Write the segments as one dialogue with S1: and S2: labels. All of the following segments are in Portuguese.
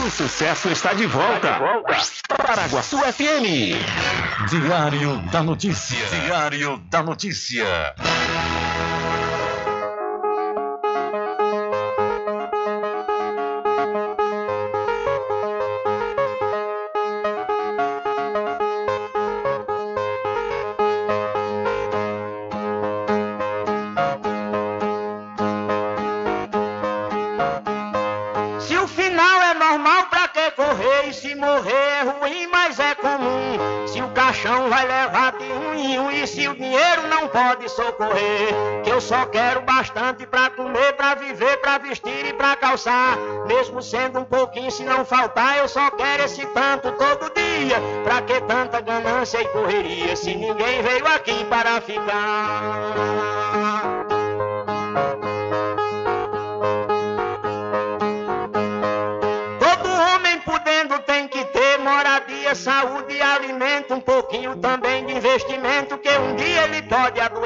S1: O sucesso está de volta. Está de volta. Paraguaçu FM. Diário da Notícia. Diário da Notícia.
S2: Mesmo sendo um pouquinho, se não faltar, eu só quero esse tanto todo dia. Pra que tanta ganância e correria, se ninguém veio aqui para ficar? saúde e alimento, um pouquinho também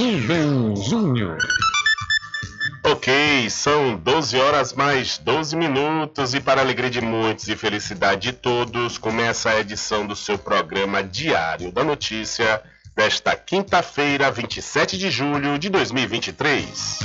S1: Rubem Júnior.
S3: Ok, são 12 horas mais 12 minutos e para alegria de muitos e felicidade de todos, começa a edição do seu programa Diário da Notícia desta quinta-feira, 27 de julho de 2023.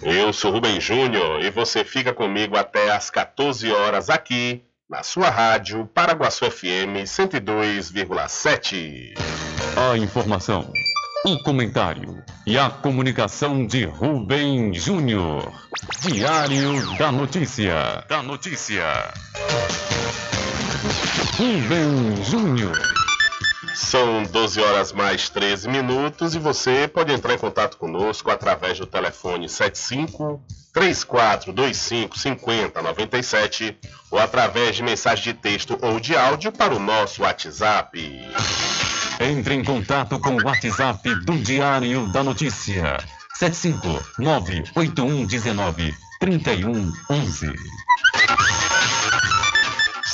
S3: Eu sou Rubem Júnior e você fica comigo até às 14 horas aqui na sua rádio Paraguaçu FM 102,7.
S1: A informação, o comentário e a comunicação de Rubem Júnior. Diário da Notícia. Da Notícia. Rubem Júnior.
S3: São 12 horas mais 13 minutos e você pode entrar em contato conosco através do telefone 75 3425 5097 ou através de mensagem de texto ou de áudio para o nosso WhatsApp.
S4: Entre em contato com o WhatsApp do Diário da Notícia. 759-8119-3111.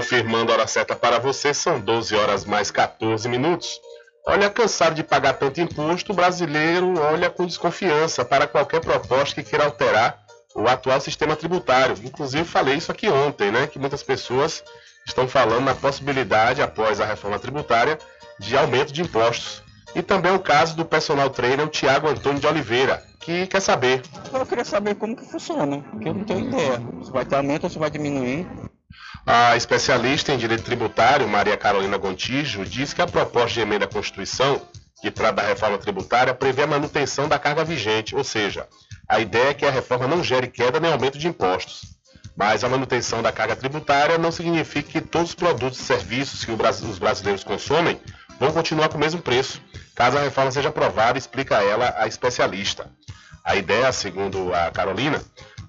S3: Confirmando a hora certa para você, são 12 horas mais 14 minutos. Olha, cansado de pagar tanto imposto, o brasileiro olha com desconfiança para qualquer proposta que queira alterar o atual sistema tributário. Inclusive, falei isso aqui ontem, né? Que muitas pessoas estão falando na possibilidade, após a reforma tributária, de aumento de impostos. E também o caso do personal trainer, Tiago Antônio de Oliveira, que quer saber.
S5: Eu queria saber como que funciona, porque eu não tenho ideia. Se vai ter aumento ou se vai diminuir.
S3: A especialista em direito tributário, Maria Carolina Gontijo, diz que a proposta de emenda à Constituição, que trata da reforma tributária, prevê a manutenção da carga vigente, ou seja, a ideia é que a reforma não gere queda nem aumento de impostos. Mas a manutenção da carga tributária não significa que todos os produtos e serviços que os brasileiros consomem vão continuar com o mesmo preço, caso a reforma seja aprovada, explica ela, a especialista. A ideia, segundo a Carolina,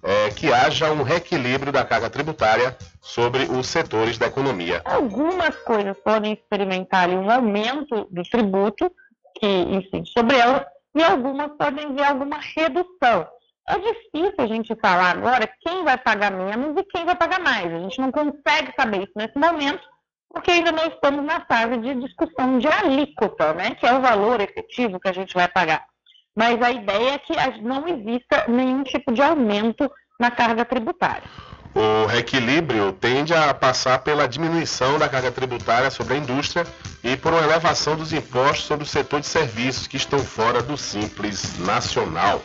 S3: é, que haja um reequilíbrio da carga tributária sobre os setores da economia.
S6: Algumas coisas podem experimentar um aumento do tributo que sobre elas e algumas podem ver alguma redução. É difícil a gente falar agora quem vai pagar menos e quem vai pagar mais. A gente não consegue saber isso nesse momento, porque ainda não estamos na fase de discussão de alíquota, né, que é o valor efetivo que a gente vai pagar mas a ideia é que não exista nenhum tipo de aumento na carga tributária.
S3: O reequilíbrio tende a passar pela diminuição da carga tributária sobre a indústria e por uma elevação dos impostos sobre o setor de serviços que estão fora do Simples Nacional.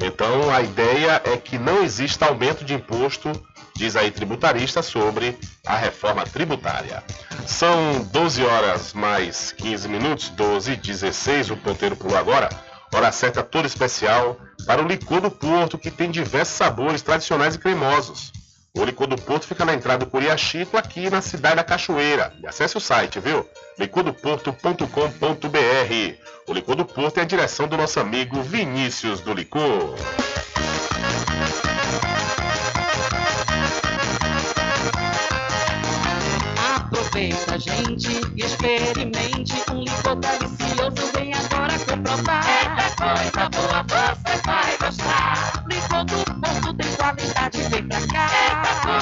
S3: Então, a ideia é que não exista aumento de imposto, diz aí tributarista, sobre a reforma tributária. São 12 horas mais 15 minutos, 12 e 16, o ponteiro pulou agora. Hora certa toda especial para o licor do Porto, que tem diversos sabores tradicionais e cremosos. O licor do Porto fica na entrada do Curiachico, aqui na cidade da Cachoeira. Acesse o site, viu? licordoporto.com.br. O licor do Porto é a direção do nosso amigo Vinícius do Licor.
S7: Aproveita, gente, experimente um licor delicioso. Vem agora comprovar. Eita coisa boa, você vai gostar. Qualidade, vem pra cá.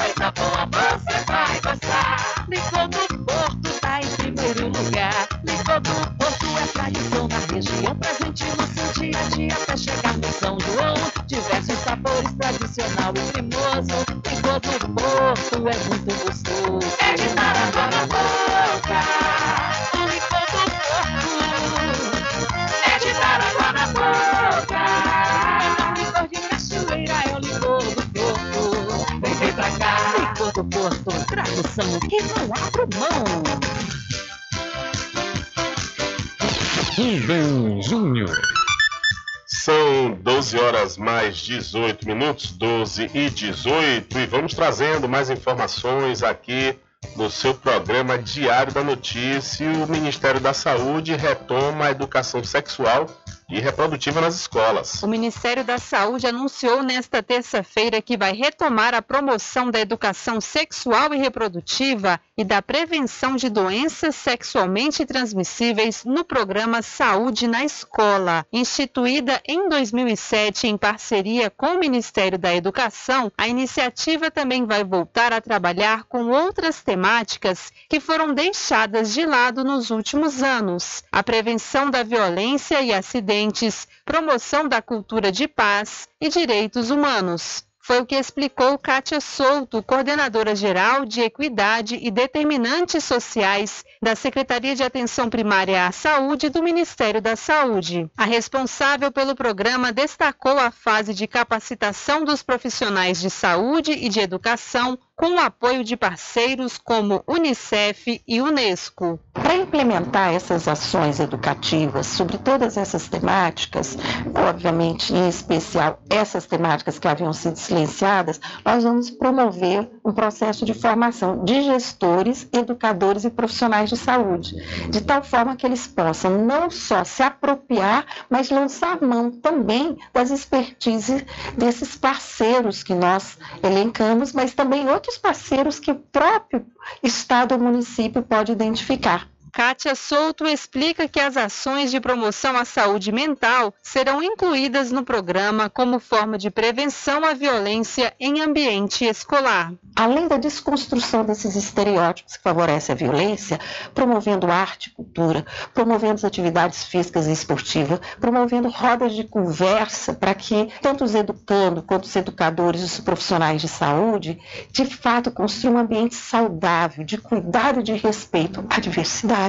S7: Eita coisa boa, você vai gostar. Licor Porto tá em primeiro lugar. Licor Porto é tradição na região, presente no seu dia a dia até chegar no São João. Diversos sabores tradicional e cremoso. Licor Porto é muito gostoso. É de dar água na boca. Porto, tradução que não abro mão.
S4: Rubem Júnior.
S3: São 12 horas mais 18 minutos, 12 e 18, e vamos trazendo mais informações aqui no seu programa Diário da Notícia. O Ministério da Saúde retoma a educação sexual e reprodutiva nas escolas.
S8: O Ministério da Saúde anunciou nesta terça-feira que vai retomar a promoção da educação sexual e reprodutiva e da prevenção de doenças sexualmente transmissíveis no programa Saúde na Escola. Instituída em 2007 em parceria com o Ministério da Educação, a iniciativa também vai voltar a trabalhar com outras temáticas que foram deixadas de lado nos últimos anos: a prevenção da violência e acidentes promoção da cultura de paz e direitos humanos. Foi o que explicou Kátia Souto, coordenadora geral de Equidade e Determinantes Sociais da Secretaria de Atenção Primária à Saúde do Ministério da Saúde. A responsável pelo programa destacou a fase de capacitação dos profissionais de saúde e de educação com o apoio de parceiros como Unicef e Unesco.
S9: Para implementar essas ações educativas sobre todas essas temáticas, obviamente em especial essas temáticas que haviam sido silenciadas, nós vamos promover um processo de formação de gestores, educadores e profissionais de saúde, de tal forma que eles possam não só se apropriar, mas lançar mão também das expertises desses parceiros que nós elencamos, mas também outros outros parceiros que o próprio Estado ou município pode identificar.
S8: Kátia Souto explica que as ações de promoção à saúde mental serão incluídas no programa como forma de prevenção à violência em ambiente escolar.
S9: Além da desconstrução desses estereótipos que favorecem a violência, promovendo arte e cultura, promovendo atividades físicas e esportivas, promovendo rodas de conversa para que tanto os educando quanto os educadores e os profissionais de saúde, de fato, construam um ambiente saudável, de cuidado e de respeito à diversidade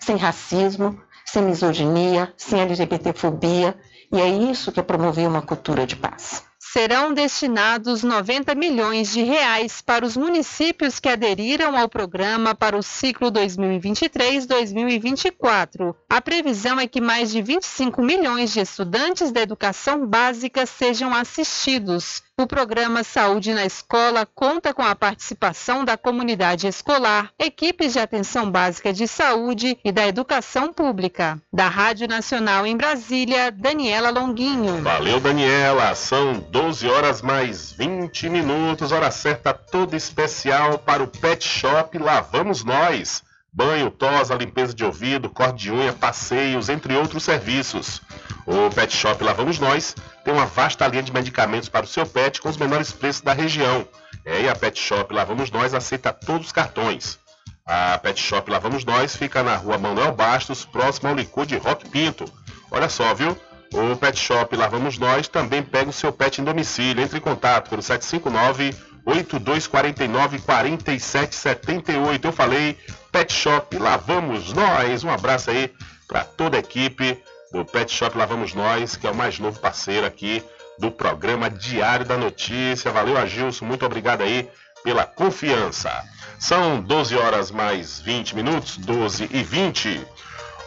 S9: sem racismo, sem misoginia, sem LGBTfobia, e é isso que é promover uma cultura de paz
S8: serão destinados 90 milhões de reais para os municípios que aderiram ao programa para o ciclo 2023-2024. A previsão é que mais de 25 milhões de estudantes da educação básica sejam assistidos. O programa Saúde na Escola conta com a participação da comunidade escolar, equipes de atenção básica de saúde e da educação pública. Da Rádio Nacional em Brasília, Daniela Longuinho.
S3: Valeu, Daniela. São 12 horas mais 20 minutos, hora certa toda especial para o Pet Shop Lá Vamos Nós. Banho, tosa, limpeza de ouvido, corte de unha, passeios, entre outros serviços. O Pet Shop Lá Vamos Nós tem uma vasta linha de medicamentos para o seu pet com os menores preços da região. É, e a Pet Shop Lá Vamos Nós aceita todos os cartões. A Pet Shop Lá Vamos Nós fica na rua Manuel Bastos, próximo ao licor de Rock Pinto. Olha só, viu? O Pet Shop Lá Vamos Nós também pega o seu pet em domicílio. Entre em contato pelo 759 8249 4778. Eu falei Pet Shop Lá Vamos Nós. Um abraço aí para toda a equipe do Pet Shop Lá Vamos Nós, que é o mais novo parceiro aqui do programa Diário da Notícia. Valeu, Agilson, muito obrigado aí pela confiança. São 12 horas mais 20 minutos, 12 e 20.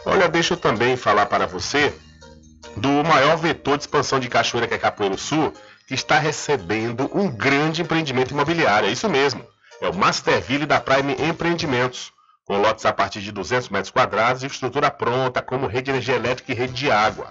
S3: Olha, deixa eu também falar para você do maior vetor de expansão de Cachoeira, que é Capoeiro Sul, que está recebendo um grande empreendimento imobiliário. É isso mesmo. É o Masterville da Prime Empreendimentos com lotes a partir de 200 metros quadrados e estrutura pronta, como rede de energia elétrica e rede de água.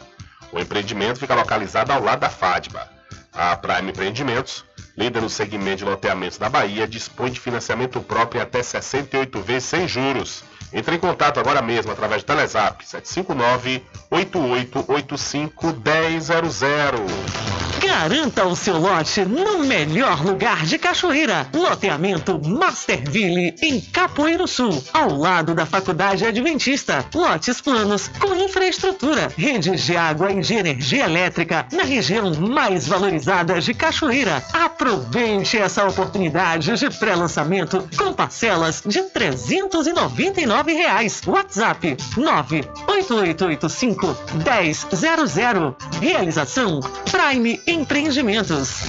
S3: O empreendimento fica localizado ao lado da FADBA. A Prime Empreendimentos, líder no segmento de loteamentos da Bahia, dispõe de financiamento próprio em até 68 vezes sem juros. Entre em contato agora mesmo através do Telezap 759 8885 1000.
S10: Garanta o seu lote no melhor lugar de Cachoeira. Loteamento Masterville, em Capoeiro Sul, ao lado da Faculdade Adventista. Lotes planos com infraestrutura, redes de água e de energia elétrica na região mais valorizada de Cachoeira. Aproveite essa oportunidade de pré-lançamento com parcelas de R$ 399. Reais. WhatsApp 98885 1000. Realização Prime em Empreendimentos.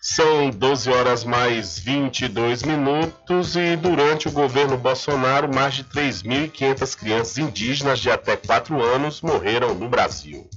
S3: São 12 horas mais 22 minutos e durante o governo Bolsonaro, mais de 3.500 crianças indígenas de até 4 anos morreram no Brasil.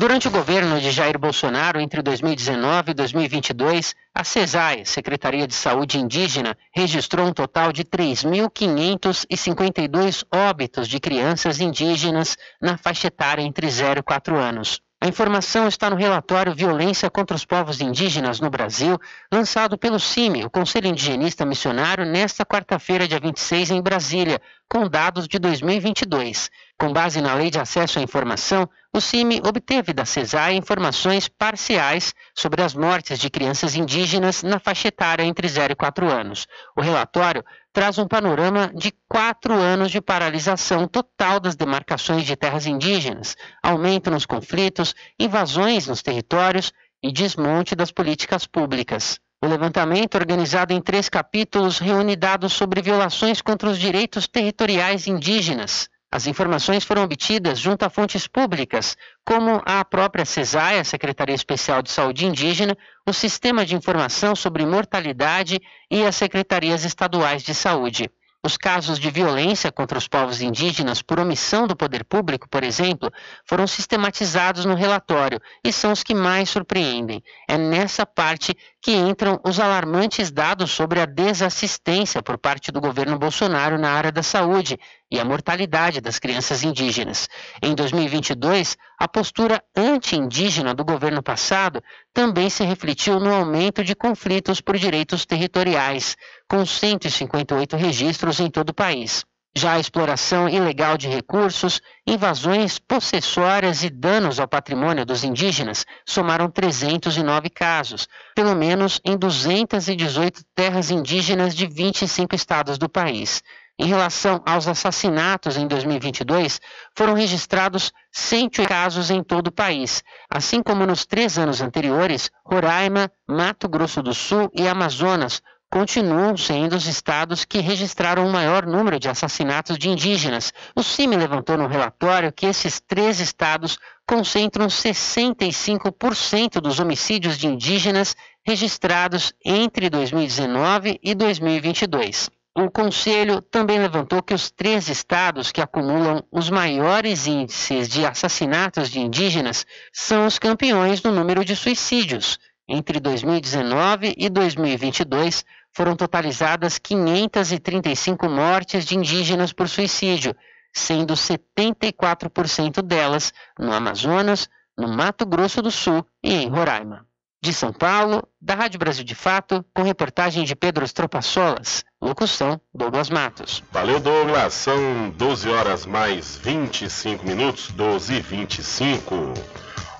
S11: Durante o governo de Jair Bolsonaro, entre 2019 e 2022, a CESAI, Secretaria de Saúde Indígena, registrou um total de 3.552 óbitos de crianças indígenas na faixa etária entre 0 e 4 anos. A informação está no relatório Violência contra os Povos Indígenas no Brasil, lançado pelo CIMI, o Conselho Indigenista Missionário, nesta quarta-feira, dia 26, em Brasília, com dados de 2022. Com base na Lei de Acesso à Informação, o CIMI obteve da CESAI informações parciais sobre as mortes de crianças indígenas na faixa etária entre 0 e 4 anos. O relatório traz um panorama de quatro anos de paralisação total das demarcações de terras indígenas, aumento nos conflitos, invasões nos territórios e desmonte das políticas públicas. O levantamento, organizado em três capítulos, reúne dados sobre violações contra os direitos territoriais indígenas. As informações foram obtidas junto a fontes públicas, como a própria CESAI, a Secretaria Especial de Saúde Indígena, o Sistema de Informação sobre Mortalidade e as Secretarias Estaduais de Saúde. Os casos de violência contra os povos indígenas por omissão do poder público, por exemplo, foram sistematizados no relatório e são os que mais surpreendem. É nessa parte que entram os alarmantes dados sobre a desassistência por parte do governo Bolsonaro na área da saúde e a mortalidade das crianças indígenas. Em 2022, a postura anti-indígena do governo passado também se refletiu no aumento de conflitos por direitos territoriais, com 158 registros em todo o país. Já a exploração ilegal de recursos, invasões possessórias e danos ao patrimônio dos indígenas somaram 309 casos, pelo menos em 218 terras indígenas de 25 estados do país. Em relação aos assassinatos em 2022, foram registrados 108 casos em todo o país, assim como nos três anos anteriores, Roraima, Mato Grosso do Sul e Amazonas continuam sendo os estados que registraram o maior número de assassinatos de indígenas. O CIMI levantou no relatório que esses três estados concentram 65% dos homicídios de indígenas registrados entre 2019 e 2022. O Conselho também levantou que os três estados que acumulam os maiores índices de assassinatos de indígenas são os campeões no número de suicídios. Entre 2019 e 2022, foram totalizadas 535 mortes de indígenas por suicídio, sendo 74% delas no Amazonas, no Mato Grosso do Sul e em Roraima. De São Paulo, da Rádio Brasil de Fato, com reportagem de Pedro Estropaçolas. Locução, Douglas Matos.
S3: Valeu, Douglas. São 12 horas mais 25 minutos, 12 e 25.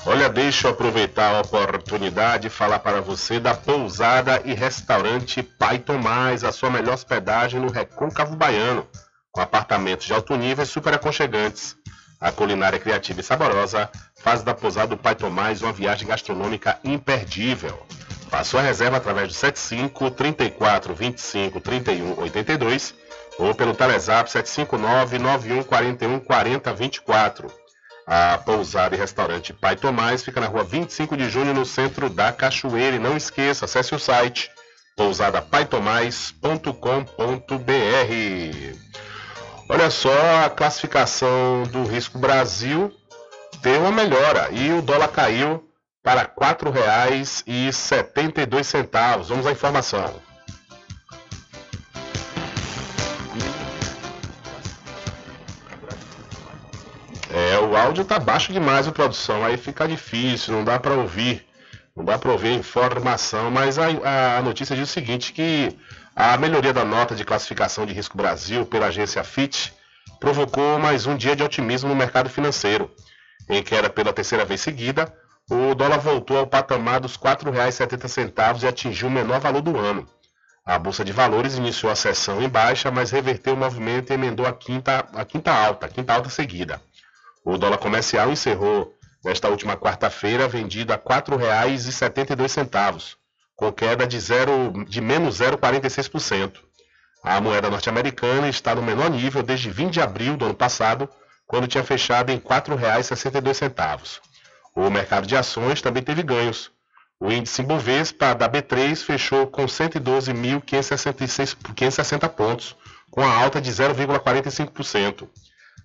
S3: Olha, deixa eu aproveitar a oportunidade e falar para você da pousada e restaurante Pai Tomás, a sua melhor hospedagem no Recôncavo Baiano, com apartamentos de alto nível e super aconchegantes. A culinária criativa e saborosa faz da pousada do Pai Tomás uma viagem gastronômica imperdível. Faça sua reserva através do 75 34 25 31 82 ou pelo Telezap 759 91 41 40 24. A pousada e restaurante Pai Tomás fica na rua 25 de junho, no centro da Cachoeira. E não esqueça, acesse o site pousadapaitomais.com.br. Olha só, a classificação do risco Brasil teve uma melhora e o dólar caiu para R$ 4,72. Vamos à informação. Áudio tá baixo demais a produção, aí fica difícil, não dá para ouvir. Não dá para ouvir informação, mas a, a notícia diz o seguinte, que a melhoria da nota de classificação de risco Brasil pela agência Fitch provocou mais um dia de otimismo no mercado financeiro, em que era pela terceira vez seguida, o dólar voltou ao patamar dos R$ 4,70 e atingiu o menor valor do ano. A Bolsa de Valores iniciou a sessão em baixa, mas reverteu o movimento e emendou a quinta, a quinta alta, a quinta alta seguida. O dólar comercial encerrou nesta última quarta-feira vendido a R$ 4,72, com queda de, zero, de menos 0,46%. A moeda norte-americana está no menor nível desde 20 de abril do ano passado, quando tinha fechado em R$ 4,62. O mercado de ações também teve ganhos. O índice Bovespa da B3 fechou com 112.560 pontos, com a alta de 0,45%.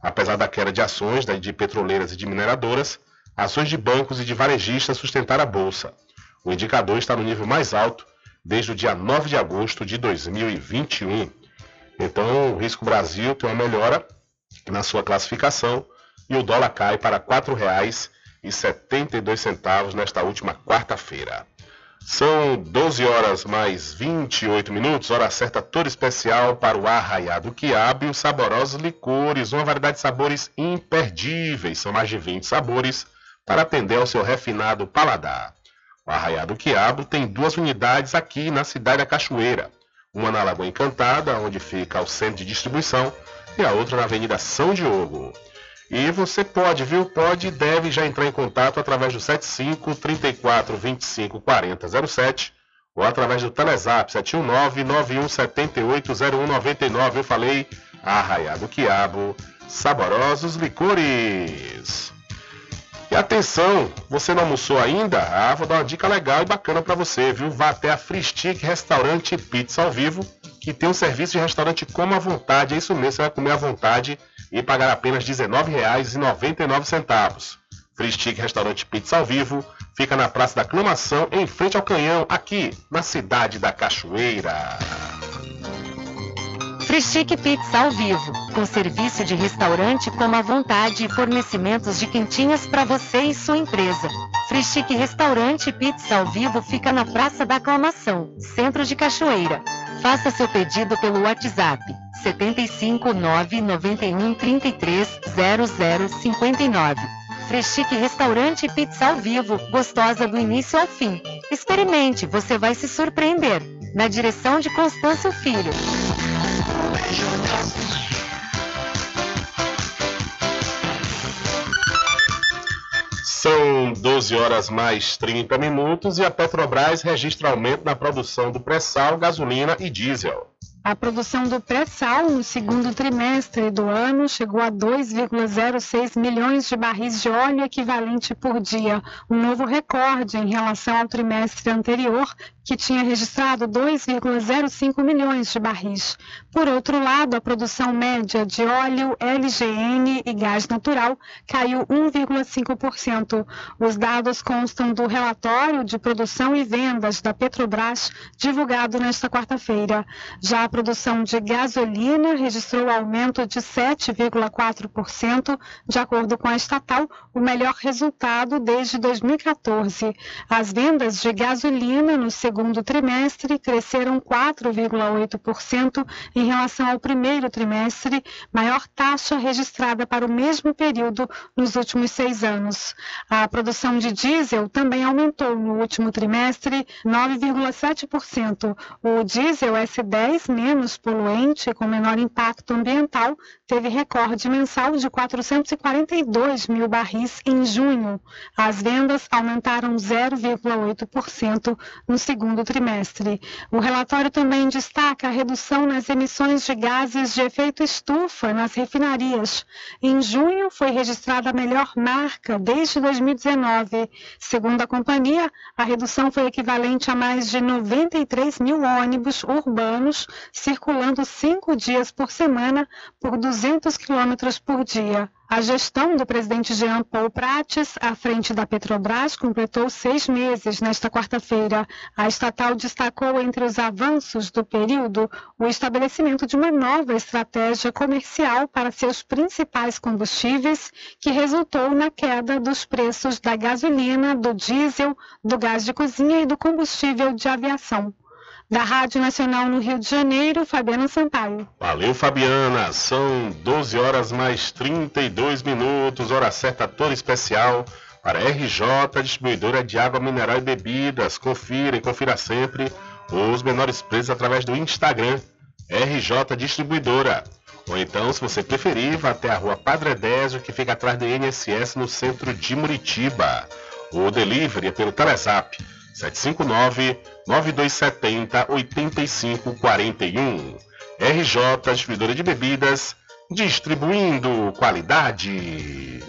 S3: Apesar da queda de ações de petroleiras e de mineradoras, ações de bancos e de varejistas sustentaram a bolsa. O indicador está no nível mais alto desde o dia 9 de agosto de 2021. Então, o Risco Brasil tem uma melhora na sua classificação e o dólar cai para R$ 4,72 nesta última quarta-feira. São 12 horas mais 28 minutos, hora certa toda especial para o Arraiado Quiabo e os saborosos licores, uma variedade de sabores imperdíveis. São mais de 20 sabores para atender ao seu refinado paladar. O Arraiado Quiabo tem duas unidades aqui na cidade da Cachoeira. Uma na Lagoa Encantada, onde fica o centro de distribuição, e a outra na Avenida São Diogo. E você pode, viu? Pode e deve já entrar em contato através do 75 34 25 40 07 ou através do Telezap 719 91 78 0199. Eu falei Arraiado Quiabo, saborosos licores. E atenção, você não almoçou ainda? Ah, vou dar uma dica legal e bacana para você, viu? Vá até a Free Stick Restaurante Pizza ao vivo, que tem um serviço de restaurante como à vontade. É isso mesmo, você vai comer à vontade e pagar apenas R$ 19,99. Free Stick Restaurante Pizza ao Vivo fica na Praça da Aclamação, em frente ao Canhão, aqui na cidade da Cachoeira.
S12: Frischique Pizza ao vivo, com serviço de restaurante como à vontade e fornecimentos de quentinhas para você e sua empresa. Frischique Restaurante Pizza ao vivo fica na Praça da Aclamação, Centro de Cachoeira. Faça seu pedido pelo WhatsApp 75 991 33 0059. Freschique Restaurante Pizza ao Vivo, gostosa do início ao fim. Experimente, você vai se surpreender. Na direção de Constâncio Filho.
S3: São 12 horas mais 30 minutos e a Petrobras registra aumento na produção do pré-sal, gasolina e diesel.
S13: A produção do pré-sal no segundo trimestre do ano chegou a 2,06 milhões de barris de óleo equivalente por dia, um novo recorde em relação ao trimestre anterior, que tinha registrado 2,05 milhões de barris. Por outro lado, a produção média de óleo, LGN e gás natural caiu 1,5%. Os dados constam do relatório de produção e vendas da Petrobras, divulgado nesta quarta-feira. Já a produção de gasolina registrou aumento de 7,4%, de acordo com a estatal, o melhor resultado desde 2014. As vendas de gasolina no segundo segundo trimestre cresceram 4,8% em relação ao primeiro trimestre, maior taxa registrada para o mesmo período nos últimos seis anos. A produção de diesel também aumentou no último trimestre 9,7%. O diesel S10 menos poluente, com menor impacto ambiental, teve recorde mensal de 442 mil barris em junho. As vendas aumentaram 0,8% no segundo trimestre. O relatório também destaca a redução nas emissões de gases de efeito estufa nas refinarias. Em junho, foi registrada a melhor marca desde 2019. Segundo a companhia, a redução foi equivalente a mais de 93 mil ônibus urbanos circulando cinco dias por semana por 200 quilômetros por dia. A gestão do presidente Jean Paul Prates, à frente da Petrobras, completou seis meses nesta quarta-feira. A estatal destacou entre os avanços do período o estabelecimento de uma nova estratégia comercial para seus principais combustíveis, que resultou na queda dos preços da gasolina, do diesel, do gás de cozinha e do combustível de aviação. Da Rádio Nacional no Rio de Janeiro, Fabiana Sampaio.
S3: Valeu, Fabiana. São 12 horas mais 32 minutos, hora certa toda especial para RJ, distribuidora de água mineral e bebidas. Confira e confira sempre os menores preços através do Instagram, RJ Distribuidora. Ou então, se você preferir, vá até a rua Padre Edésio, que fica atrás do INSS, no centro de Muritiba. O delivery é pelo Telezap 759-9270-8541. RJ Distribuidora de Bebidas, distribuindo qualidade.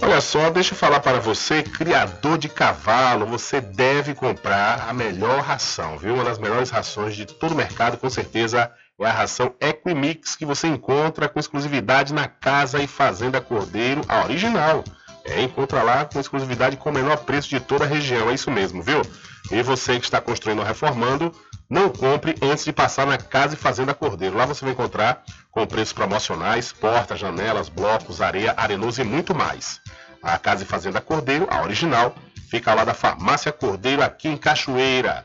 S3: Olha só, deixa eu falar para você, criador de cavalo, você deve comprar a melhor ração, viu? Uma das melhores rações de todo o mercado, com certeza, é a ração Equimix, que você encontra com exclusividade na Casa e Fazenda Cordeiro, a original É, encontra lá com exclusividade com o menor preço de toda a região, é isso mesmo, viu? E você que está construindo ou reformando, não compre antes de passar na Casa e Fazenda Cordeiro. Lá você vai encontrar com preços promocionais, portas, janelas, blocos, areia, arenoso e muito mais. A Casa e Fazenda Cordeiro, a original, fica lá da Farmácia Cordeiro, aqui em Cachoeira.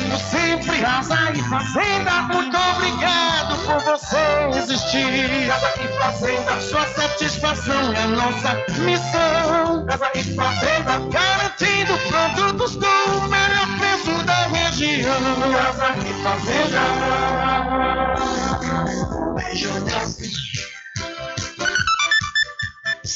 S14: sempre, casa e fazenda, muito obrigado por você existir. Casa e fazenda, sua satisfação é nossa missão. Casa e fazenda, garantindo produtos com o melhor preço da região. Casa e fazenda.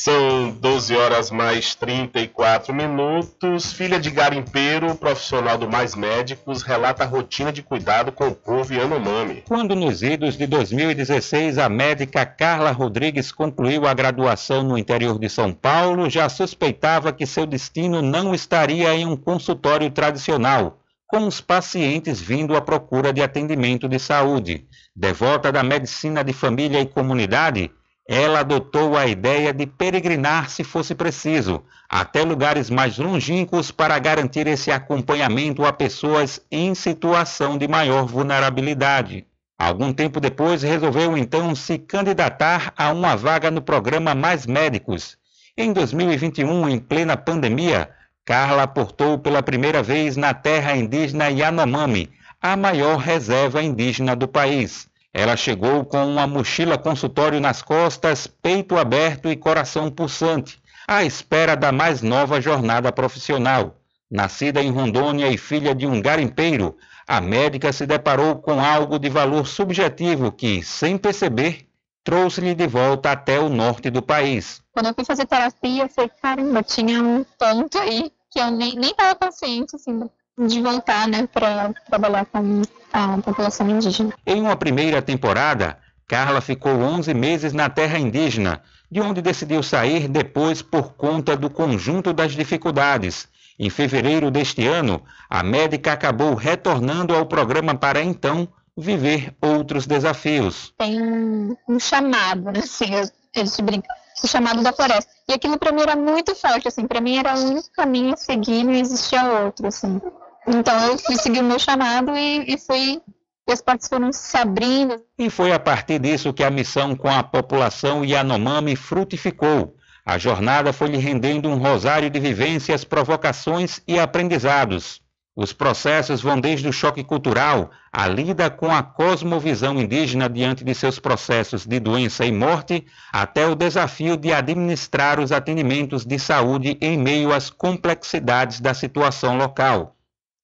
S3: São 12 horas mais 34 minutos. Filha de garimpeiro, profissional do Mais Médicos, relata a rotina de cuidado com o povo Yanomami.
S15: Quando nos idos de 2016 a médica Carla Rodrigues concluiu a graduação no interior de São Paulo, já suspeitava que seu destino não estaria em um consultório tradicional, com os pacientes vindo à procura de atendimento de saúde. Devota da medicina de família e comunidade, ela adotou a ideia de peregrinar se fosse preciso, até lugares mais longínquos para garantir esse acompanhamento a pessoas em situação de maior vulnerabilidade. Algum tempo depois, resolveu então se candidatar a uma vaga no programa Mais Médicos. Em 2021, em plena pandemia, Carla aportou pela primeira vez na terra indígena Yanomami, a maior reserva indígena do país. Ela chegou com uma mochila consultório nas costas, peito aberto e coração pulsante, à espera da mais nova jornada profissional. Nascida em Rondônia e filha de um garimpeiro, a médica se deparou com algo de valor subjetivo que, sem perceber, trouxe-lhe de volta até o norte do país.
S16: Quando eu fui fazer terapia, eu falei, caramba, tinha um ponto aí que eu nem estava consciente, assim, de voltar, né, para trabalhar com a população indígena.
S15: Em uma primeira temporada, Carla ficou 11 meses na terra indígena, de onde decidiu sair depois por conta do conjunto das dificuldades. Em fevereiro deste ano, a médica acabou retornando ao programa para então viver outros desafios.
S16: Tem um, um chamado, né, assim, eles brincam, o chamado da floresta. E aquilo para mim era muito forte, assim, para mim era o único caminho a seguir, não existia outro, assim. Então eu fui seguir o meu chamado e, e fui. E as portas foram se abrindo.
S15: E foi a partir disso que a missão com a população Yanomami frutificou. A jornada foi lhe rendendo um rosário de vivências, provocações e aprendizados. Os processos vão desde o choque cultural, a lida com a cosmovisão indígena diante de seus processos de doença e morte, até o desafio de administrar os atendimentos de saúde em meio às complexidades da situação local.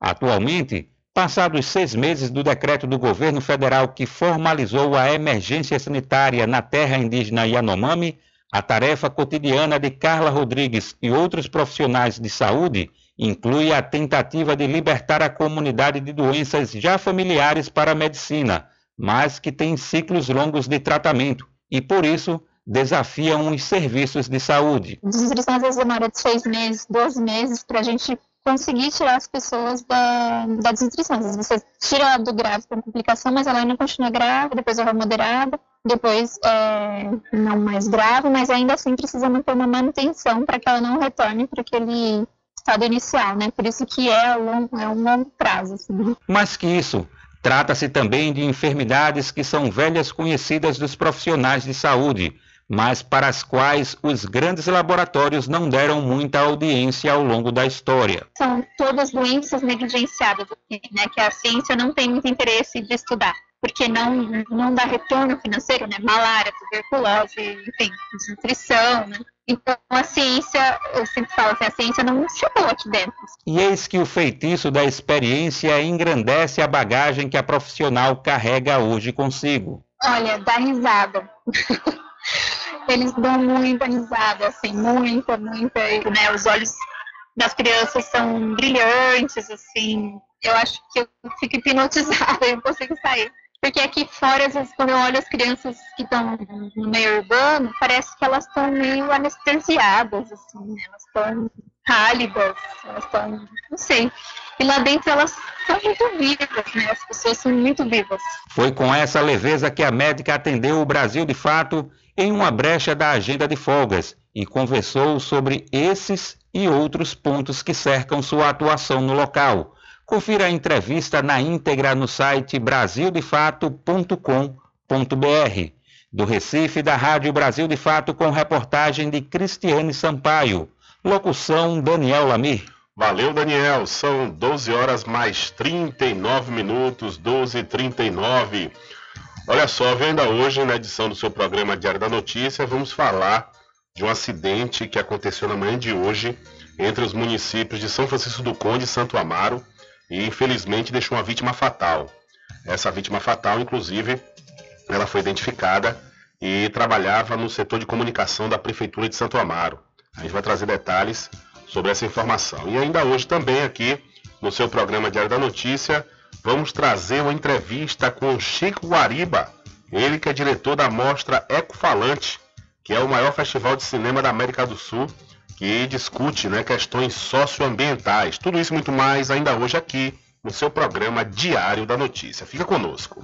S15: Atualmente, passados seis meses do decreto do governo federal que formalizou a emergência sanitária na terra indígena Yanomami, a tarefa cotidiana de Carla Rodrigues e outros profissionais de saúde inclui a tentativa de libertar a comunidade de doenças já familiares para a medicina, mas que têm ciclos longos de tratamento e, por isso, desafiam os serviços de saúde.
S16: Às vezes demora de seis meses, 12 meses para a gente conseguir tirar as pessoas da, da desnutrição. Às vezes você tira ela do grave com complicação, mas ela ainda continua grave, depois ela vai moderada, depois é, não mais grave, mas ainda assim precisa manter uma manutenção para que ela não retorne para aquele estado inicial, né? Por isso que é, long, é um longo prazo. Assim.
S15: Mais que isso, trata-se também de enfermidades que são velhas conhecidas dos profissionais de saúde, mas para as quais os grandes laboratórios não deram muita audiência ao longo da história.
S16: São todas doenças negligenciadas, né, que a ciência não tem muito interesse de estudar, porque não, não dá retorno financeiro, né, malária, tuberculose, enfim, desnutrição, né. Então a ciência, eu sempre falo que a ciência não chegou aqui dentro.
S15: E eis que o feitiço da experiência engrandece a bagagem que a profissional carrega hoje consigo.
S16: Olha, dá risada. eles dão muita risada, assim, muita, muita, né? Os olhos das crianças são brilhantes, assim, eu acho que eu fico hipnotizada, eu não consigo sair. Porque aqui fora, às vezes, quando eu olho as crianças que estão no meio urbano, parece que elas estão meio anestesiadas, assim, né? elas estão pálidas, elas estão, não sei. E lá dentro elas são muito vivas, né? As pessoas são muito vivas.
S15: Foi com essa leveza que a médica atendeu o Brasil de fato em uma brecha da agenda de folgas e conversou sobre esses e outros pontos que cercam sua atuação no local. Confira a entrevista na íntegra no site brasildefato.com.br. Do Recife, da Rádio Brasil de Fato, com reportagem de Cristiane Sampaio. Locução Daniel Lamir.
S3: Valeu, Daniel. São 12 horas mais 39 minutos, 12 e 39. Olha só, ainda hoje na edição do seu programa Diário da Notícia, vamos falar de um acidente que aconteceu na manhã de hoje entre os municípios de São Francisco do Conde e Santo Amaro e infelizmente deixou uma vítima fatal. Essa vítima fatal, inclusive, ela foi identificada e trabalhava no setor de comunicação da Prefeitura de Santo Amaro. A gente vai trazer detalhes sobre essa informação. E ainda hoje também aqui no seu programa Diário da Notícia, vamos trazer uma entrevista com Chico Guariba, ele que é diretor da mostra Ecofalante, que é o maior festival de cinema da América do Sul que discute né, questões socioambientais. Tudo isso e muito mais ainda hoje aqui no seu programa Diário da Notícia. Fica conosco.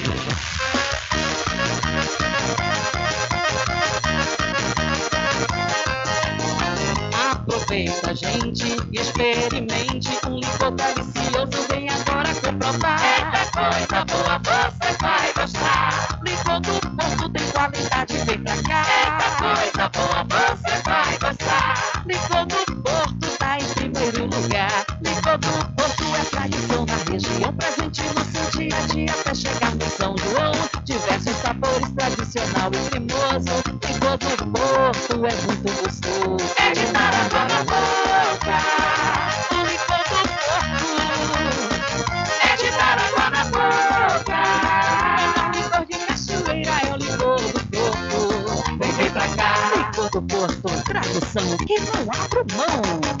S7: Aproveita, gente, e experimente um licor delicioso. Vem agora comprovar. Eita coisa boa, você vai gostar. Licor do Porto tem qualidade, vem pra cá. Eita coisa boa, você vai gostar. Licor do Porto tá em primeiro lugar. Licor do Porto é tradição na região, presente no seu dia a dia até chegar no São João. Tradicional e cremoso. Licor do Porto é muito gostoso. É de dar na boca. O licor do Porto é de dar na boca. É um licor de cachoeira, é o licor do Porto. Vem, vem pra cá. Licor do Porto, tradução que não abro mão.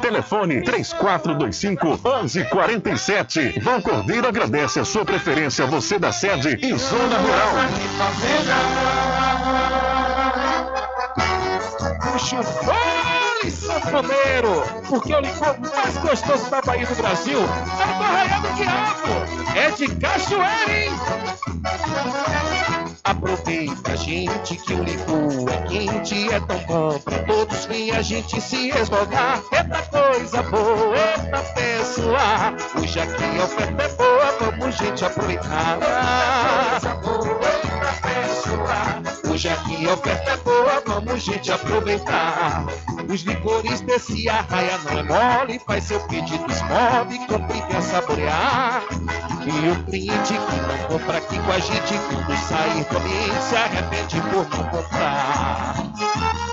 S4: Telefone 3425 1147. Vão Cordeiro agradece a sua preferência, você da sede e Zona Rural.
S17: Puxa, vai, sanfoneiro! Porque o licor mais gostoso da Bahia do Brasil é do Arraial do Quiabo! É de cachoeira, hein? Aproveita, gente, que o licor é quente, é tão bom pra todos vir a gente se esmogar. Eita coisa boa, eita pessoa, hoje aqui a oferta é boa, vamos gente aproveitar. Eita coisa boa, hoje aqui a oferta é boa, vamos gente aproveitar. Os licores desse arraia não é mole, faz seu pedido, esmove, compre e quer saborear. E o cliente que não compra aqui com a gente, quando sair do ambiente, se arrepende por não comprar.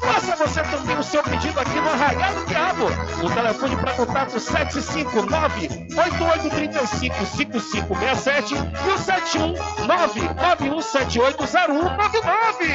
S17: Faça você também o seu pedido aqui no Arraial do Diabo. O telefone para contato 759-8835-5567 e o 719-9178-0199.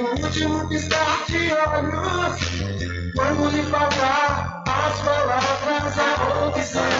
S14: no último piscar de olhos. Quando lhe faltar as palavras, a opção.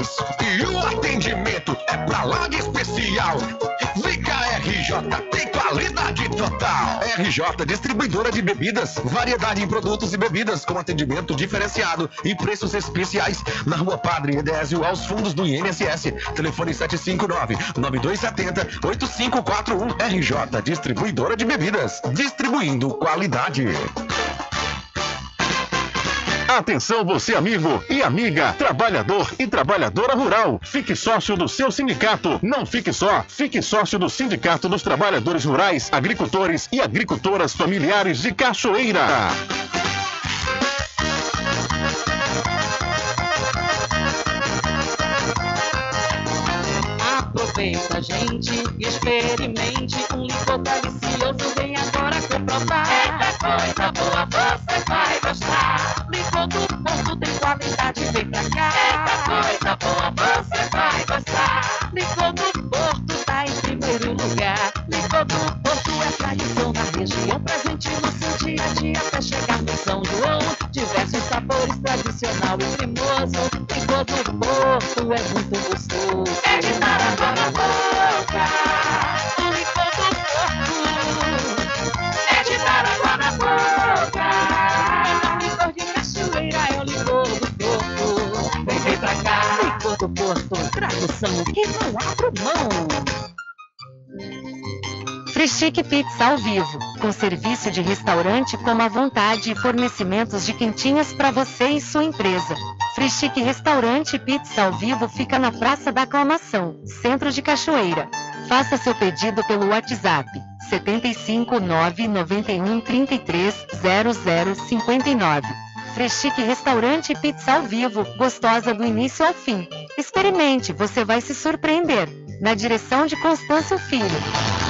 S14: E o atendimento é pra lá de especial. Fica RJ,
S18: tem qualidade total. RJ Distribuidora de Bebidas, variedade em produtos e bebidas com atendimento diferenciado e preços especiais na Rua Padre Edésio, aos fundos do INSS. Telefone 759-9270-8541. RJ Distribuidora de Bebidas, distribuindo qualidade.
S4: Atenção você amigo e amiga, trabalhador e trabalhadora rural. Fique sócio do seu sindicato. Não fique só, fique sócio do Sindicato dos Trabalhadores Rurais, Agricultores e Agricultoras Familiares de Cachoeira.
S7: Aproveita, gente, experimente um licor delicioso. Vem agora comprovar. Eita coisa boa, você vai vem pra cá. Eita coisa boa, você vai gostar. Licor do Porto tá em primeiro lugar. Licor do Porto é tradição na região, presente no seu dia a dia até chegar no São João. Diversos sabores, tradicional e cremoso. Licor do Porto é muito gostoso. É de dar água na boca. Do Porto, tradução que não abro mão.
S12: Frischique Pizza ao vivo, com serviço de restaurante como à vontade e fornecimentos de quentinhas para você e sua empresa. Frischique Restaurante Pizza ao vivo fica na Praça da Aclamação, Centro de Cachoeira. Faça seu pedido pelo WhatsApp 75 991 33 0059. Freschique Restaurante Pizza ao vivo, gostosa do início ao fim. Experimente, você vai se surpreender. Na direção de Constâncio Filho.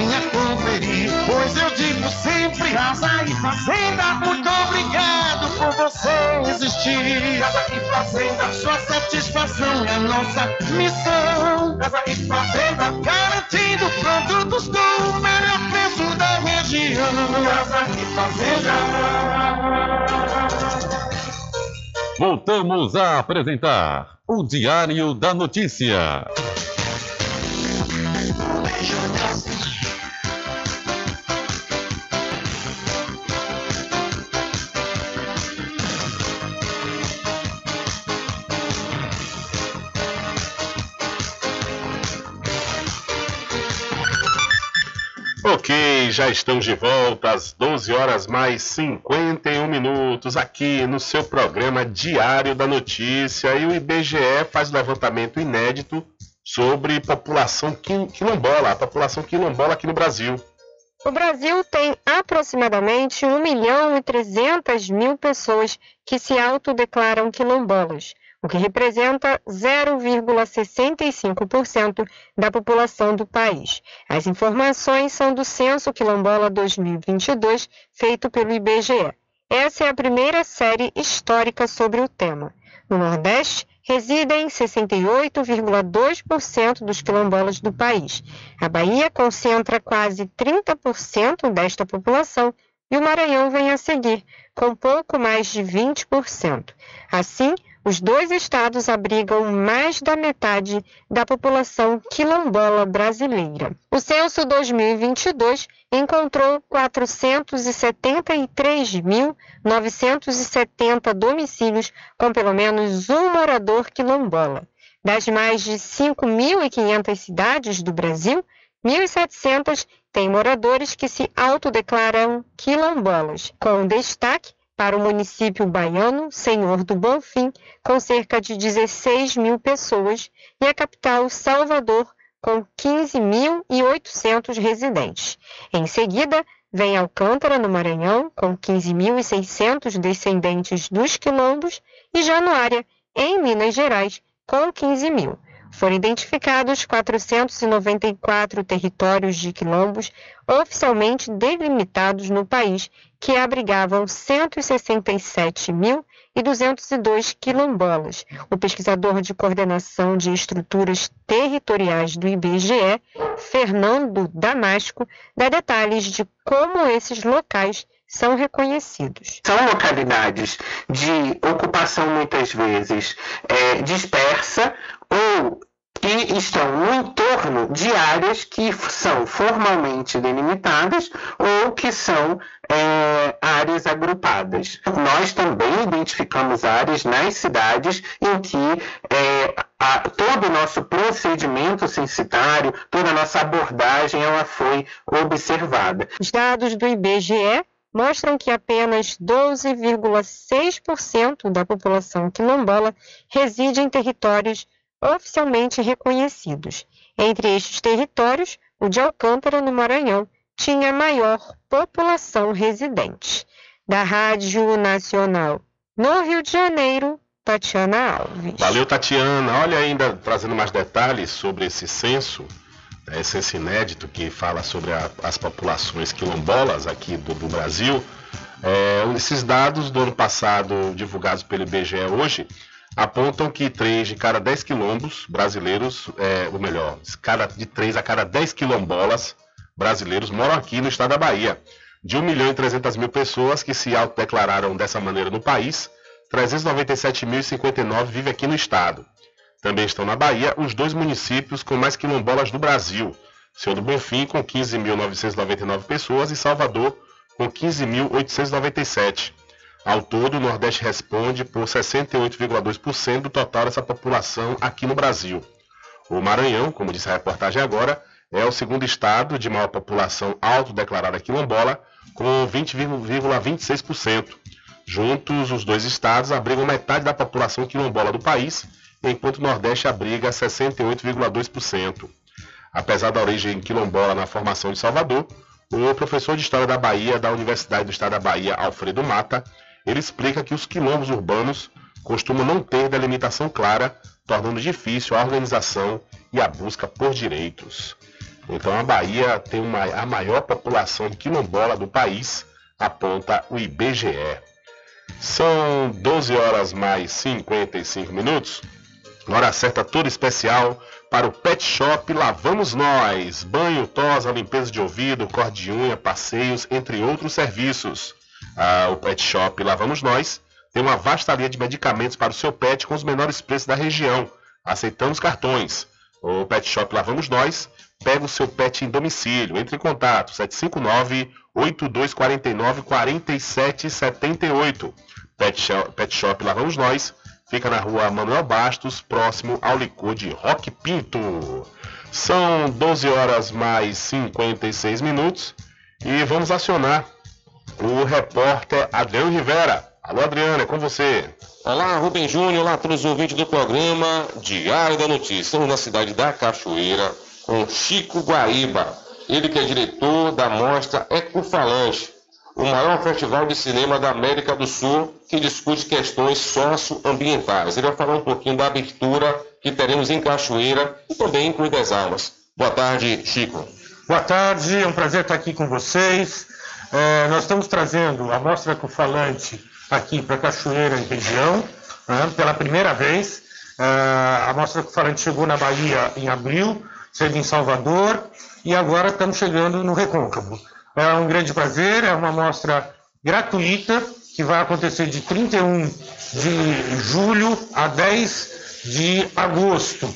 S14: Venha conferir. Pois eu digo sempre, casa e fazenda, muito obrigado por você existir. Casa e fazenda, sua satisfação é nossa missão. Casa e fazenda, garantindo produtos com o melhor preço da região. Casa e fazenda.
S4: Voltamos a apresentar o Diário da Notícia.
S3: Já estamos de volta às 12 horas mais 51 minutos aqui no seu programa Diário da Notícia e o IBGE faz levantamento inédito sobre população quilombola, a população quilombola aqui no Brasil.
S19: O Brasil tem aproximadamente 1 milhão e 300 mil pessoas que se autodeclaram quilombolas, o que representa 0,65% da população do país. As informações são do Censo Quilombola 2022, feito pelo IBGE. Essa é a primeira série histórica sobre o tema. No Nordeste, residem 68,2% dos quilombolas do país. A Bahia concentra quase 30% desta população e o Maranhão vem a seguir, com pouco mais de 20%. Assim, os dois estados abrigam mais da metade da população quilombola brasileira. O censo 2022 encontrou 473.970 domicílios com pelo menos um morador quilombola. Das mais de 5.500 cidades do Brasil, 1.700 têm moradores que se autodeclaram quilombolas, com destaque para o município baiano Senhor do Bonfim, com cerca de 16 mil pessoas, e a capital Salvador, com 15.800 residentes. Em seguida, vem Alcântara, no Maranhão, com 15.600 descendentes dos quilombos, e Januária, em Minas Gerais, com 15 mil. Foram identificados 494 territórios de quilombos oficialmente delimitados no país, que abrigavam 167.202 quilombolas. O pesquisador de coordenação de estruturas territoriais do IBGE, Fernando Damasco, dá detalhes de como esses locais são reconhecidos.
S20: São localidades de ocupação muitas vezes é, dispersa ou que estão no entorno de áreas que são formalmente delimitadas ou que são é, áreas agrupadas. Nós também identificamos áreas nas cidades em que é, a, todo o nosso procedimento censitário, toda a nossa abordagem, ela foi observada.
S19: Os dados do IBGE mostram que apenas 12,6% da população quilombola reside em territórios oficialmente reconhecidos. Entre estes territórios, o de Alcântara, no Maranhão, tinha maior população residente. Da Rádio Nacional no Rio de Janeiro, Tatiana Alves.
S3: Valeu, Tatiana. Olha, ainda trazendo mais detalhes sobre esse censo, né, esse censo inédito que fala sobre a, as populações quilombolas aqui do, do Brasil. É, esses dados do ano passado, divulgados pelo IBGE hoje, apontam que 3 de cada 10 quilombos brasileiros, é, ou melhor, cada, de 3 a cada 10 quilombolas brasileiros moram aqui no estado da Bahia. De 1 milhão e 300 mil pessoas que se autodeclararam dessa maneira no país, 397.059 vivem aqui no estado. Também estão na Bahia os dois municípios com mais quilombolas do Brasil, Senhor do Bonfim com 15.999 pessoas e Salvador com 15.897. Ao todo, o Nordeste responde por 68,2% do total dessa população aqui no Brasil. O Maranhão, como disse a reportagem agora, é o segundo estado de maior população autodeclarada quilombola, com 20,26%. Juntos, os dois estados abrigam metade da população quilombola do país, enquanto o Nordeste abriga 68,2%. Apesar da origem quilombola na formação de Salvador, o professor de História da Bahia da Universidade do Estado da Bahia, Alfredo Mata, ele explica que os quilombos urbanos costumam não ter delimitação clara, tornando difícil a organização e a busca por direitos. Então a Bahia tem uma, a maior população quilombola do país, aponta o IBGE. São 12 horas mais 55 minutos. Hora certa toda especial para o Pet Shop Lavamos Nós. Banho, tosa, limpeza de ouvido, cor de unha, passeios, entre outros serviços. Ah, o Pet Shop Lá Vamos Nós tem uma vasta linha de medicamentos para o seu pet com os menores preços da região. Aceitamos cartões. O Pet Shop Lá Vamos Nós pega o seu pet em domicílio. Entre em contato 759 8249 4778. Pet Shop, Pet Shop Lá Vamos Nós fica na rua Manuel Bastos, próximo ao licor de Rock Pinto. São 12 horas mais 56 minutos e vamos acionar o repórter Adriano Rivera. Alô, Adriano, é com você.
S21: Olá, Rubem Júnior, olá a todos os ouvintes do programa Diário da Notícia. Estamos na cidade da Cachoeira com Chico Guaíba, ele que é diretor da mostra Ecofalante, o maior festival de cinema da América do Sul que discute questões socioambientais. Ele vai falar um pouquinho da abertura que teremos em Cachoeira e também em Cruz das Almas. Boa tarde, Chico.
S22: Boa tarde, é um prazer estar aqui com vocês. É, nós estamos trazendo a mostra ecofalante aqui para Cachoeira e região, né, pela primeira vez. É, a mostra ecofalante chegou na Bahia em abril, esteve em Salvador e agora estamos chegando no Recôncavo. É um grande prazer, é uma mostra gratuita que vai acontecer de 31 de julho a 10 de agosto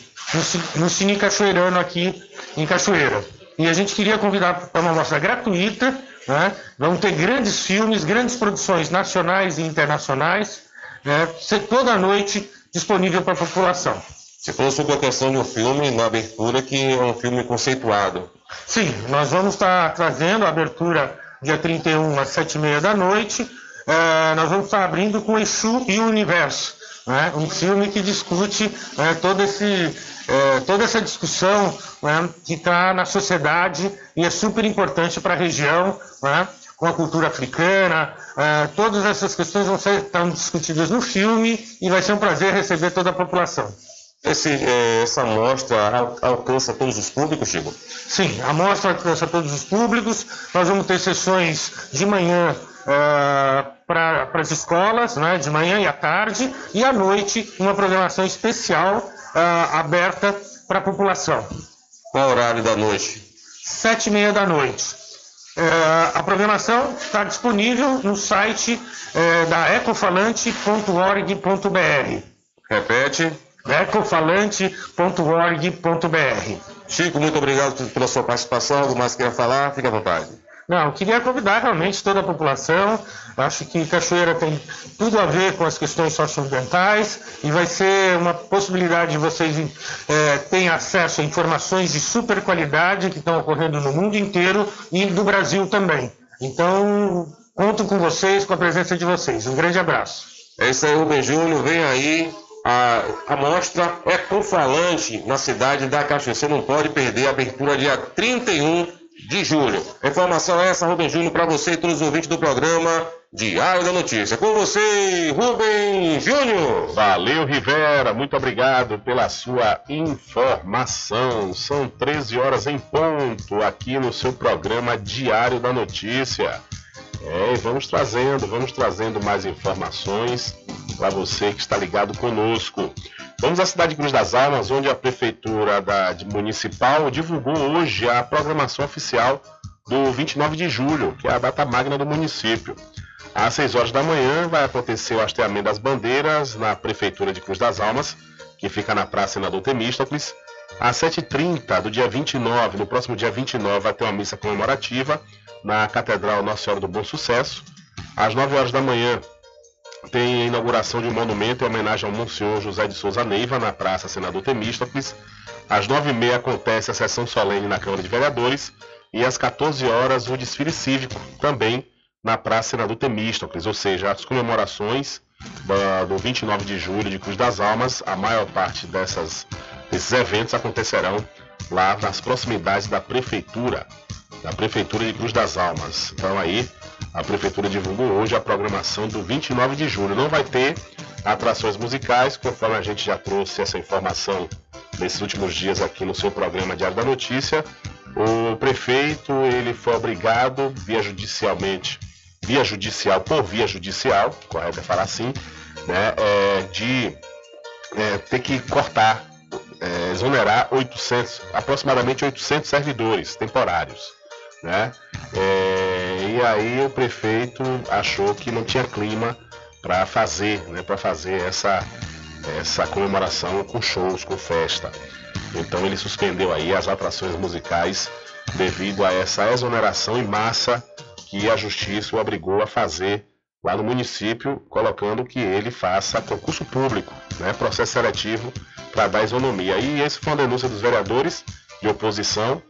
S22: no Cine Cachoeirano aqui em Cachoeira. E a gente queria convidar para uma mostra gratuita né? Vão ter grandes filmes, grandes produções nacionais e internacionais, né? toda noite disponível para a população.
S21: Você falou sobre a questão um filme na abertura que é um filme conceituado.
S22: Sim, nós vamos estar trazendo a abertura dia 31 às 7h30 da noite. É, nós vamos estar abrindo com Exu e o Universo. Né? Um filme que discute é, todo esse, é, toda essa discussão né, que está na sociedade e é super importante para a região, né, com a cultura africana. é, todas essas questões vão ser estão discutidas no filme e vai ser um prazer receber toda a população.
S21: Esse, eh, essa amostra al- alcança todos os públicos, Chico?
S22: Sim, a mostra alcança todos os públicos. Nós vamos ter sessões de manhã para as escolas, né, de manhã e à tarde, e à noite uma programação especial ah, aberta para a população.
S21: Qual horário da noite?
S22: Sete e meia da noite. Eh, a programação está disponível no site eh, da ecofalante.org.br.
S21: Repete.
S22: ecofalante.org.br.
S21: Chico, muito obrigado pela sua participação. Algo mais que queira falar? Fique à vontade.
S22: Não, queria convidar realmente toda a população. Acho que Cachoeira tem tudo a ver com as questões socioambientais e vai ser uma possibilidade de vocês eh, terem acesso a informações de super qualidade que estão ocorrendo no mundo inteiro e no Brasil também. Então, conto com vocês, com a presença de vocês. Um grande abraço.
S21: É isso aí, Rubem Júnior. Vem aí a, a mostra Ecofalante na cidade da Cachoeira. Você não pode perder a abertura dia 31 de julho. Informação é essa, Rubem Júnior, para você e todos os ouvintes do programa Diário da Notícia. Com você, Rubem Júnior.
S3: Valeu, Rivera. Muito obrigado pela sua informação. São 13 horas em ponto aqui no seu programa Diário da Notícia. É, e vamos trazendo, vamos trazendo mais informações para você que está ligado conosco. Vamos à cidade de Cruz das Almas, onde a Prefeitura da, Municipal divulgou hoje a programação oficial do 29 de julho, que é a data magna do município. Às 6 horas da manhã vai acontecer o hasteamento das bandeiras na Prefeitura de Cruz das Almas, que fica na Praça Senador Temístocles. Às 7h30 do dia 29, no próximo dia 29, vai ter uma missa comemorativa na Catedral Nossa Senhora do Bom Sucesso. Às 9 horas da manhã tem a inauguração de um monumento em homenagem ao Monsenhor José de Souza Neiva, na Praça Senador Temístocles. Às 9h30 acontece a sessão solene na Câmara de Vereadores. E às 14 horas o desfile cívico, também na Praça Senador Temístocles, ou seja, as comemorações da- do 29 de julho de Cruz das Almas, a maior parte dessas, desses eventos acontecerão lá nas proximidades da Prefeitura, da Prefeitura de Cruz das Almas. Então aí, a Prefeitura divulgou hoje a programação do 29 de julho. Não vai ter atrações musicais, conforme a gente já trouxe essa informação nesses últimos dias aqui no seu programa Diário da Notícia. O prefeito ele foi obrigado via judicialmente, via judicial, por via judicial, correto é falar assim, né, é, de é, ter que cortar, é, exonerar 800, aproximadamente 800 servidores temporários, né? É, e aí o prefeito achou que não tinha clima para fazer, né, para fazer essa essa comemoração com shows, com festa. Então ele suspendeu aí as atrações musicais devido a essa exoneração em massa que a justiça o obrigou a fazer lá no município, colocando que ele faça concurso público, né, processo seletivo para dar isonomia. E esse foi uma denúncia dos vereadores de oposição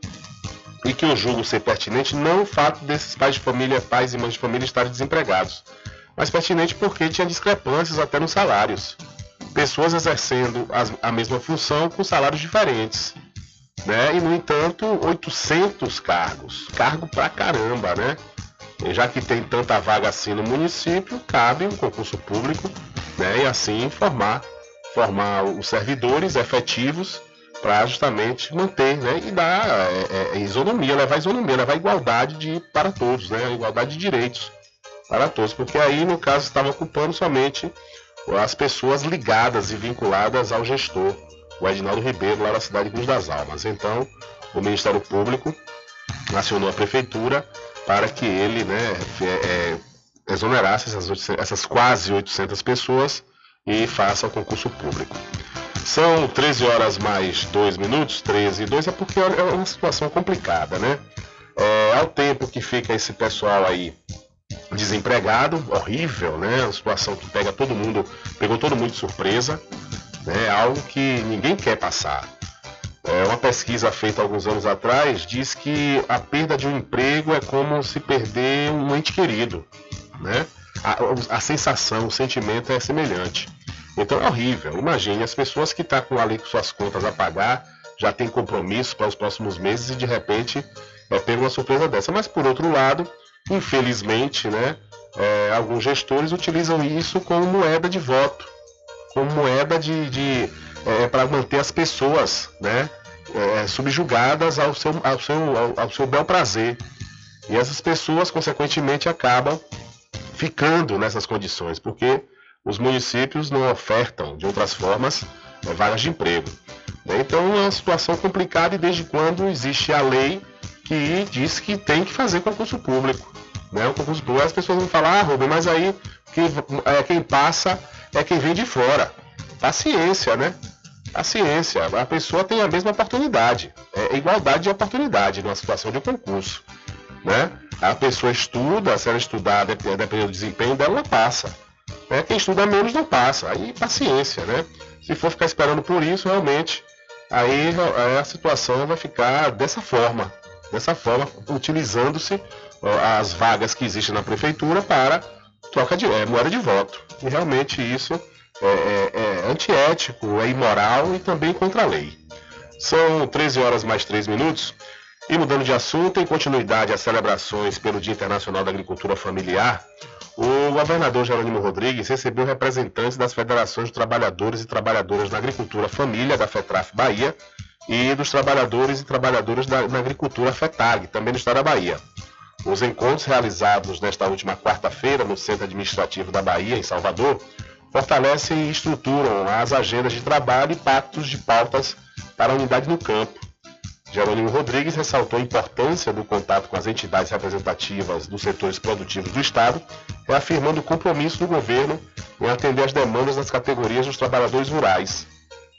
S3: e que eu julgo ser pertinente não o fato desses pais de família, pais e mães de família estarem desempregados, mas pertinente porque tinha discrepâncias até nos salários. Pessoas exercendo as- a mesma função com salários diferentes. Né? E, no entanto, 800 cargos. Cargo pra caramba, né? E já que tem tanta vaga assim no município, cabe um concurso público né? e assim formar, formar os servidores efetivos para justamente manter né? e dar é, é, isonomia, levar isonomia, levar igualdade de, para todos, né? igualdade de direitos para todos, porque aí no caso estava ocupando somente as pessoas ligadas e vinculadas ao gestor, o Edinaldo Ribeiro, lá na cidade de Cruz das Almas. Então, o Ministério Público acionou a prefeitura para que ele né, é, é, exonerasse essas, 800 essas quase 800 pessoas e faça o concurso público. São 13 horas mais 2 minutos, 13 e 2, é porque é uma situação complicada, né? É, ao tempo que fica esse pessoal aí desempregado, horrível, né? Uma situação que pega todo mundo, pegou todo mundo de surpresa, né? Algo que ninguém quer passar. É, uma pesquisa feita alguns anos atrás diz que a perda de um emprego é como se perder um ente querido, né? A, a sensação, o sentimento é semelhante. Então é horrível. Imagine as pessoas que estão com ali com suas contas a pagar, já tem compromisso para os próximos meses e de repente é uma surpresa dessa. Mas por outro lado, infelizmente, né, é, alguns gestores utilizam isso como moeda de voto, como moeda de, de é, para manter as pessoas, né, é, subjugadas ao seu, ao, seu, ao, ao seu bel prazer. E essas pessoas, consequentemente, acabam ficando nessas condições, porque os municípios não ofertam, de outras formas, é, vagas de emprego. Né? Então é uma situação complicada e desde quando existe a lei que diz que tem que fazer concurso público. Né? O concurso público, as pessoas vão falar, ah, Rubem, mas aí quem, é, quem passa é quem vem de fora. Paciência, né? Paciência. A pessoa tem a mesma oportunidade. É igualdade de oportunidade numa situação de concurso. Né? A pessoa estuda, se ela estudar, dependendo do desempenho dela, ela passa. É, quem estuda menos não passa. Aí paciência, né? Se for ficar esperando por isso, realmente, aí, aí a situação vai ficar dessa forma. Dessa forma, utilizando-se as vagas que existem na prefeitura para troca de é, moeda de voto. E realmente isso é, é, é antiético, é imoral e também contra a lei. São 13 horas mais 3 minutos. E mudando de assunto, em continuidade às celebrações pelo Dia Internacional da Agricultura Familiar, o governador Jerônimo Rodrigues recebeu representantes das federações de trabalhadores e trabalhadoras na agricultura família da FETRAF Bahia e dos trabalhadores e trabalhadoras da, na agricultura FETAG, também do estado da Bahia. Os encontros realizados nesta última quarta-feira no Centro Administrativo da Bahia, em Salvador, fortalecem e estruturam as agendas de trabalho e pactos de pautas para a unidade no campo, Jerônimo Rodrigues ressaltou a importância do contato com as entidades representativas dos setores produtivos do Estado, reafirmando o compromisso do governo em atender às demandas das categorias dos trabalhadores rurais.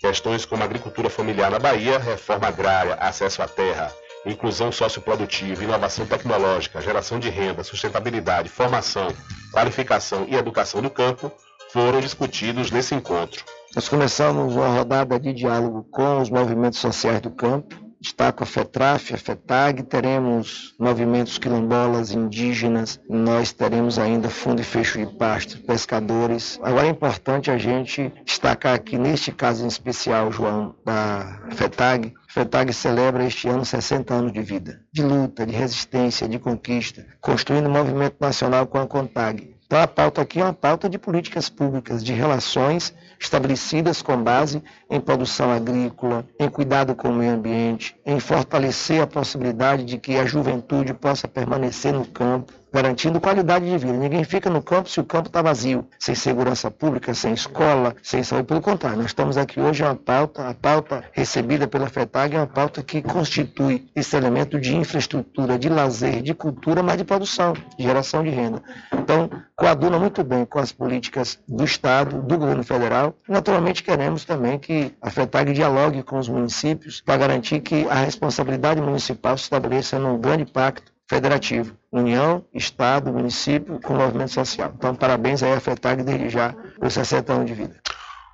S3: Questões como agricultura familiar na Bahia, reforma agrária, acesso à terra, inclusão socioprodutiva, inovação tecnológica, geração de renda, sustentabilidade, formação, qualificação e educação no campo foram discutidos nesse encontro.
S23: Nós começamos uma rodada de diálogo com os movimentos sociais do campo, destaco a FETRAF, a FETAG, teremos movimentos quilombolas, indígenas, nós teremos ainda fundo e fecho de pasto, pescadores. Agora é importante a gente destacar aqui, neste caso em especial, João, da FETAG, FETAG celebra este ano 60 anos de vida, de luta, de resistência, de conquista, construindo um movimento nacional com a CONTAG. Então a pauta aqui é uma pauta de políticas públicas, de relações estabelecidas com base em produção agrícola, em cuidado com o meio ambiente, em fortalecer a possibilidade de que a juventude possa permanecer no campo, garantindo qualidade de vida. Ninguém fica no campo se o campo está vazio, sem segurança pública, sem escola, sem saúde. Pelo contrário, nós estamos aqui hoje é uma pauta, a pauta recebida pela FETAG é uma pauta que constitui esse elemento de infraestrutura, de lazer, de cultura, mas de produção, de geração de renda. Então, coaduna muito bem com as políticas do Estado, do governo federal. Naturalmente, queremos também que a FETAG dialogue com os municípios para garantir que a responsabilidade municipal se estabeleça num grande pacto federativo, União, Estado, município com movimento social. Então, parabéns aí à FETAG desde já por 60 anos de vida.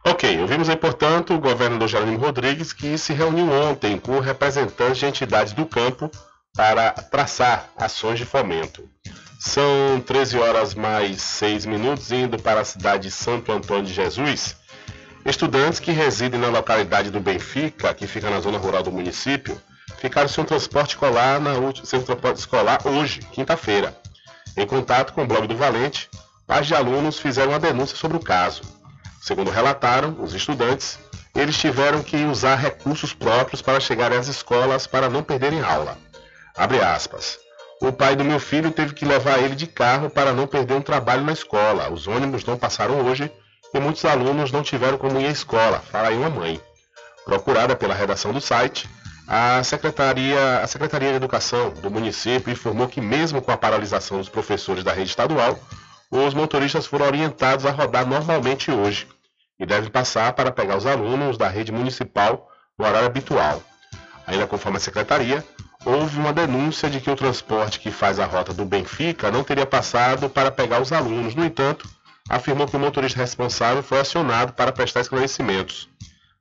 S3: Ok, ouvimos aí, portanto, o governador Jerônimo Rodrigues, que se reuniu ontem com representantes de entidades do campo para traçar ações de fomento. São 13 horas mais 6 minutos, indo para a cidade de Santo Antônio de Jesus. Estudantes que residem na localidade do Benfica, que fica na zona rural do município, ficaram sem transporte escolar, na, sem transporte escolar hoje, quinta-feira. Em contato com o blog do Valente, pais de alunos fizeram uma denúncia sobre o caso. Segundo relataram os estudantes, eles tiveram que usar recursos próprios para chegar às escolas para não perderem aula. Abre aspas. O pai do meu filho teve que levar ele de carro para não perder um trabalho na escola. Os ônibus não passaram hoje e muitos alunos não tiveram como ir à escola. Fala aí uma mãe. Procurada pela redação do site, a Secretaria, a Secretaria de Educação do município informou que, mesmo com a paralisação dos professores da rede estadual, os motoristas foram orientados a rodar normalmente hoje e devem passar para pegar os alunos da rede municipal no horário habitual. Ainda conforme a secretaria, houve uma denúncia de que o transporte que faz a rota do Benfica não teria passado para pegar os alunos. No entanto, afirmou que o motorista responsável foi acionado para prestar esclarecimentos.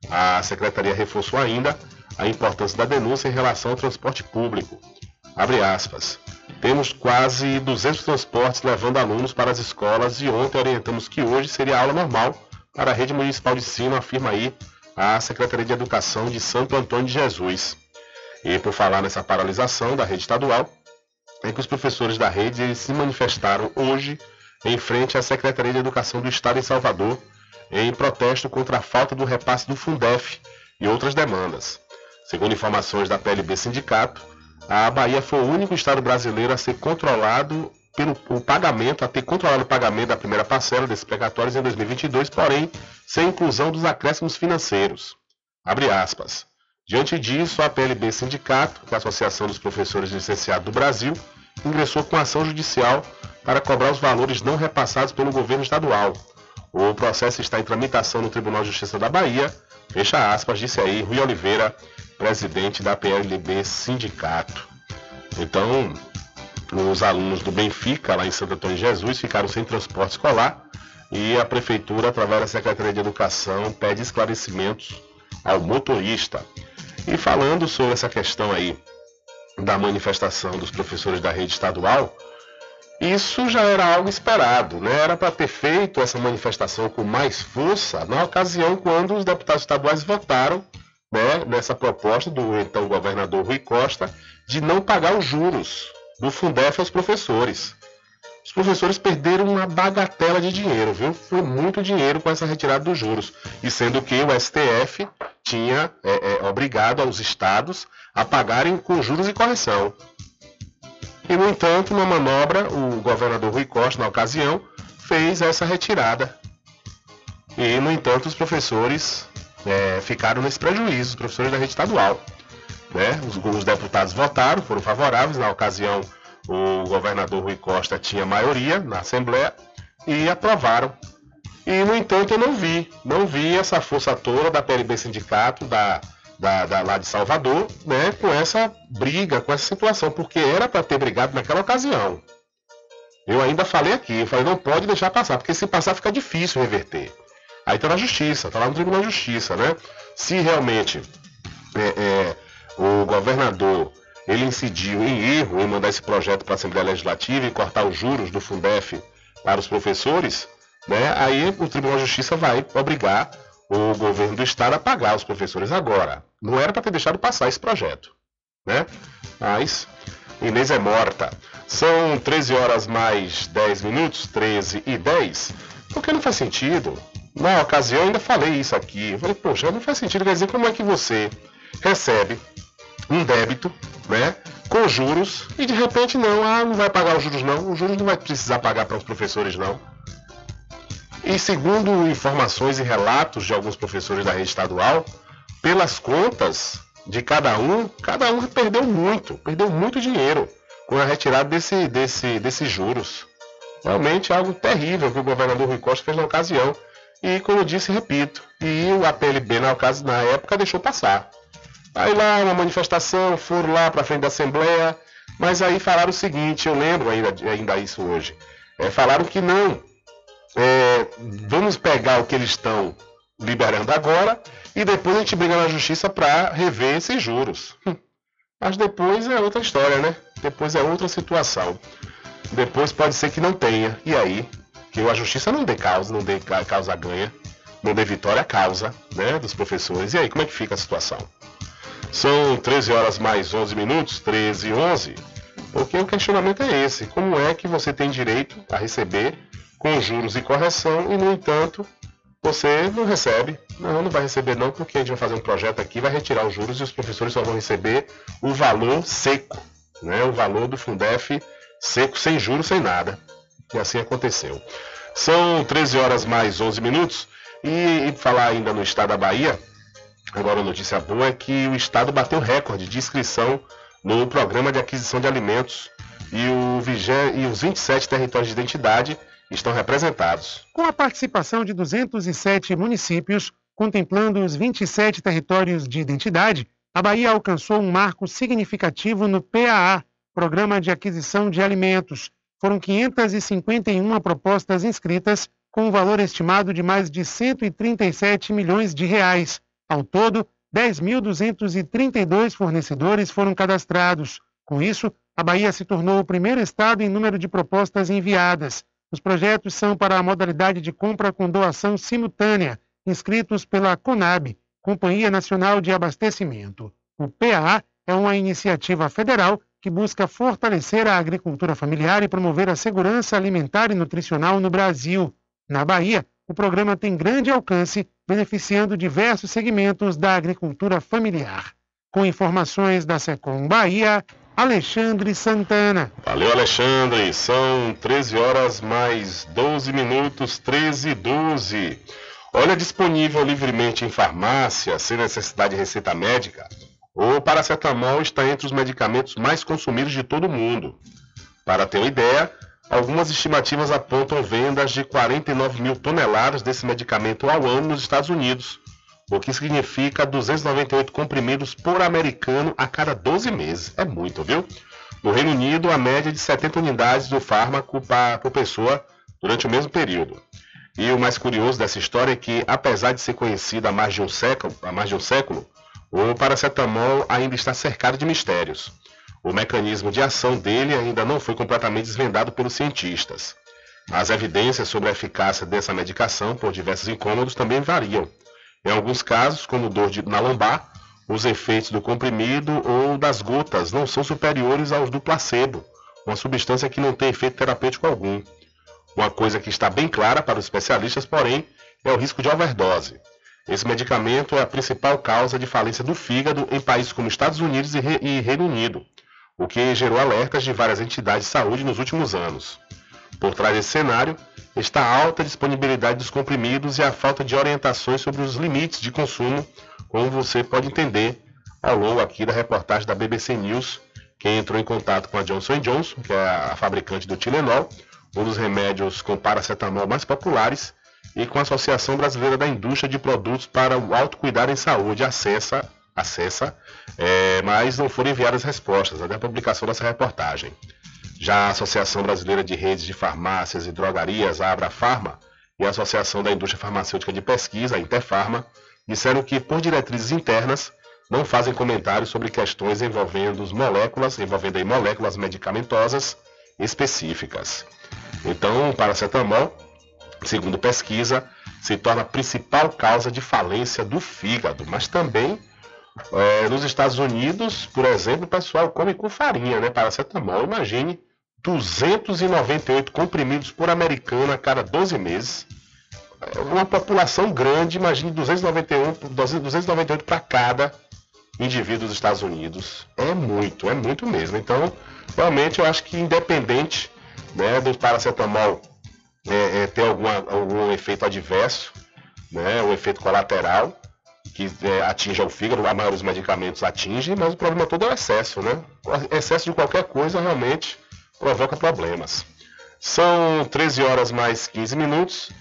S3: A secretaria reforçou ainda a importância da denúncia em relação ao transporte público. Abre aspas. Temos quase 200 transportes levando alunos para as escolas e ontem orientamos que hoje seria aula normal para a rede municipal de ensino, afirma aí a Secretaria de Educação de Santo Antônio de Jesus. E por falar nessa paralisação da rede estadual, é que os professores da rede se manifestaram hoje em frente à Secretaria de Educação do Estado em Salvador, em protesto contra a falta do repasse do Fundef e outras demandas. Segundo informações da PLB Sindicato, a Bahia foi o único estado brasileiro a ser controlado pelo o pagamento, a ter controlado o pagamento da primeira parcela desses precatórios em 2022, porém sem inclusão dos acréscimos financeiros. Abre aspas. Diante disso, a PLB Sindicato, é a Associação dos Professores Licenciados do Brasil, ingressou com ação judicial para cobrar os valores não repassados pelo governo estadual. O processo está em tramitação no Tribunal de Justiça da Bahia. Fecha aspas, disse aí Rui Oliveira, presidente da PLB Sindicato. Então, os alunos do Benfica, lá em Santo Antônio de Jesus, ficaram sem transporte escolar e a prefeitura, através da Secretaria de Educação, pede esclarecimentos ao motorista. E falando sobre essa questão aí da manifestação dos professores da rede estadual, isso já era algo esperado, né? Era para ter feito essa manifestação com mais força na ocasião quando os deputados estaduais votaram né, nessa proposta do então governador Rui Costa de não pagar os juros do Fundef aos professores. Os professores perderam uma bagatela de dinheiro, viu? Foi muito dinheiro com essa retirada dos juros. E sendo que o STF tinha é, é, obrigado aos estados a pagarem com juros e correção. E, no entanto, uma manobra, o governador Rui Costa, na ocasião, fez essa retirada. E, no entanto, os professores é, ficaram nesse prejuízo, os professores da rede estadual. Né? Os, os deputados votaram, foram favoráveis. Na ocasião, o governador Rui Costa tinha maioria na Assembleia e aprovaram. E, no entanto, eu não vi, não vi essa força toda da PLB Sindicato, da, da, da, lá de Salvador, né, com essa briga, com essa situação, porque era para ter brigado naquela ocasião. Eu ainda falei aqui, eu falei, não pode deixar passar, porque se passar fica difícil reverter. Aí está na justiça, está lá no Tribunal de Justiça, né? Se realmente é, é, o governador ele incidiu em erro em mandar esse projeto para a Assembleia Legislativa e cortar os juros do Fundef para os professores, né? Aí o Tribunal de Justiça vai obrigar o governo do estado a pagar os professores agora. Não era para ter deixado passar esse projeto, né? Mas Inês é morta. São 13 horas mais 10 minutos, 13 e 10. Porque não faz sentido. Na ocasião eu ainda falei isso aqui. Eu falei, poxa, não faz sentido. Quer dizer, como é que você recebe um débito, né? Com juros e de repente não, ah, não vai pagar os juros não. Os juros não vai precisar pagar para os professores não. E segundo informações e relatos de alguns professores da rede estadual, pelas contas de cada um, cada um perdeu muito, perdeu muito dinheiro com a retirada desse, desse, desses juros. Realmente é algo terrível que o governador Rui Costa fez na ocasião. E como disse, repito, e o APLB na, ocasião, na época deixou passar. Aí lá, uma manifestação, foram lá para frente da Assembleia, mas aí falaram o seguinte, eu lembro ainda, ainda isso hoje. É, falaram que não, é, vamos pegar o que eles estão liberando agora e depois a gente briga na justiça para rever esses juros. Hum. Mas depois é outra história, né? Depois é outra situação. Depois pode ser que não tenha. E aí, que a justiça não dê causa, não dê causa ganha, não dê vitória causa, né, dos professores. E aí, como é que fica a situação? São 13 horas mais 11 minutos, 13 e 11, porque o questionamento é esse: como é que você tem direito a receber com juros e correção e, no entanto, você não recebe. Não, não vai receber não, porque a gente vai fazer um projeto aqui, vai retirar os juros e os professores só vão receber o valor seco, né? o valor do Fundef seco, sem juros, sem nada. E assim aconteceu. São 13 horas mais 11 minutos. E, e falar ainda no estado da Bahia, agora a notícia boa é que o estado bateu recorde de inscrição no programa de aquisição de alimentos e, o, e os 27 territórios de identidade estão representados.
S24: Com a participação de 207 municípios, contemplando os 27 territórios de identidade, a Bahia alcançou um marco significativo no PAA, Programa de Aquisição de Alimentos. Foram 551 propostas inscritas, com um valor estimado de mais de 137 milhões de reais. Ao todo, 10.232 fornecedores foram cadastrados. Com isso, a Bahia se tornou o primeiro estado em número de propostas enviadas. Os projetos são para a modalidade de compra com doação simultânea, inscritos pela CONAB, Companhia Nacional de Abastecimento. O PAA é uma iniciativa federal que busca fortalecer a agricultura familiar e promover a segurança alimentar e nutricional no Brasil. Na Bahia, o programa tem grande alcance, beneficiando diversos segmentos da agricultura familiar. Com informações da Secom Bahia, Alexandre Santana.
S3: Valeu, Alexandre. São 13 horas mais 12 minutos, 13 e 12. Olha, disponível livremente em farmácia, sem necessidade de receita médica, o paracetamol está entre os medicamentos mais consumidos de todo o mundo. Para ter uma ideia, algumas estimativas apontam vendas de 49 mil toneladas desse medicamento ao ano nos Estados Unidos, o que significa 298 comprimidos por americano a cada 12 meses. É muito, viu? No Reino Unido, a média é de 70 unidades do fármaco por pessoa durante o mesmo período. E o mais curioso dessa história é que, apesar de ser conhecido há um há mais de um século o paracetamol ainda está cercado de mistérios. O mecanismo de ação dele ainda não foi completamente desvendado pelos cientistas. As evidências sobre a eficácia dessa medicação por diversos incômodos também variam. Em alguns casos, como dor de, na lombar, os efeitos do comprimido ou das gotas não são superiores aos do placebo, uma substância que não tem efeito terapêutico algum. Uma coisa que está bem clara para os especialistas, porém, é o risco de overdose. Esse medicamento é a principal causa de falência do fígado em países como Estados Unidos e, Reino Unido, o que gerou alertas de várias entidades de saúde nos últimos anos. Por trás desse cenário está a alta disponibilidade dos comprimidos e a falta de orientações sobre os limites de consumo, como você pode entender ao longo aqui da reportagem da BBC News, quem entrou em contato com a Johnson Johnson, que é a fabricante do Tilenol, um dos remédios com paracetamol mais populares, e com a Associação Brasileira da Indústria de Produtos para o Autocuidado em Saúde, acessa, acessa é, mas não foram enviadas respostas até a publicação dessa reportagem. Já a Associação Brasileira de Redes de Farmácias e Drogarias, a Abrafarma, e a Associação da Indústria Farmacêutica de Pesquisa, a Interfarma, disseram que, por diretrizes internas, não fazem comentários sobre questões envolvendo moléculas, envolvendo moléculas medicamentosas específicas. Então, o paracetamol segundo pesquisa, se torna a principal causa de falência do fígado. Mas também é, nos Estados Unidos, por exemplo, o pessoal come com farinha, né? Paracetamol. Imagine 298 comprimidos por americano a cada 12 meses. É uma população grande, imagine 291, 298 para cada indivíduo dos Estados Unidos. É muito, é muito mesmo. Então, realmente eu acho que independente né, do paracetamol é, é, ter alguma, algum efeito adverso, né, um efeito colateral que é, atinja o fígado, a maioria dos medicamentos atinge, mas o problema todo é o excesso, né? O excesso de qualquer coisa realmente provoca problemas. São 13 horas mais 15 minutos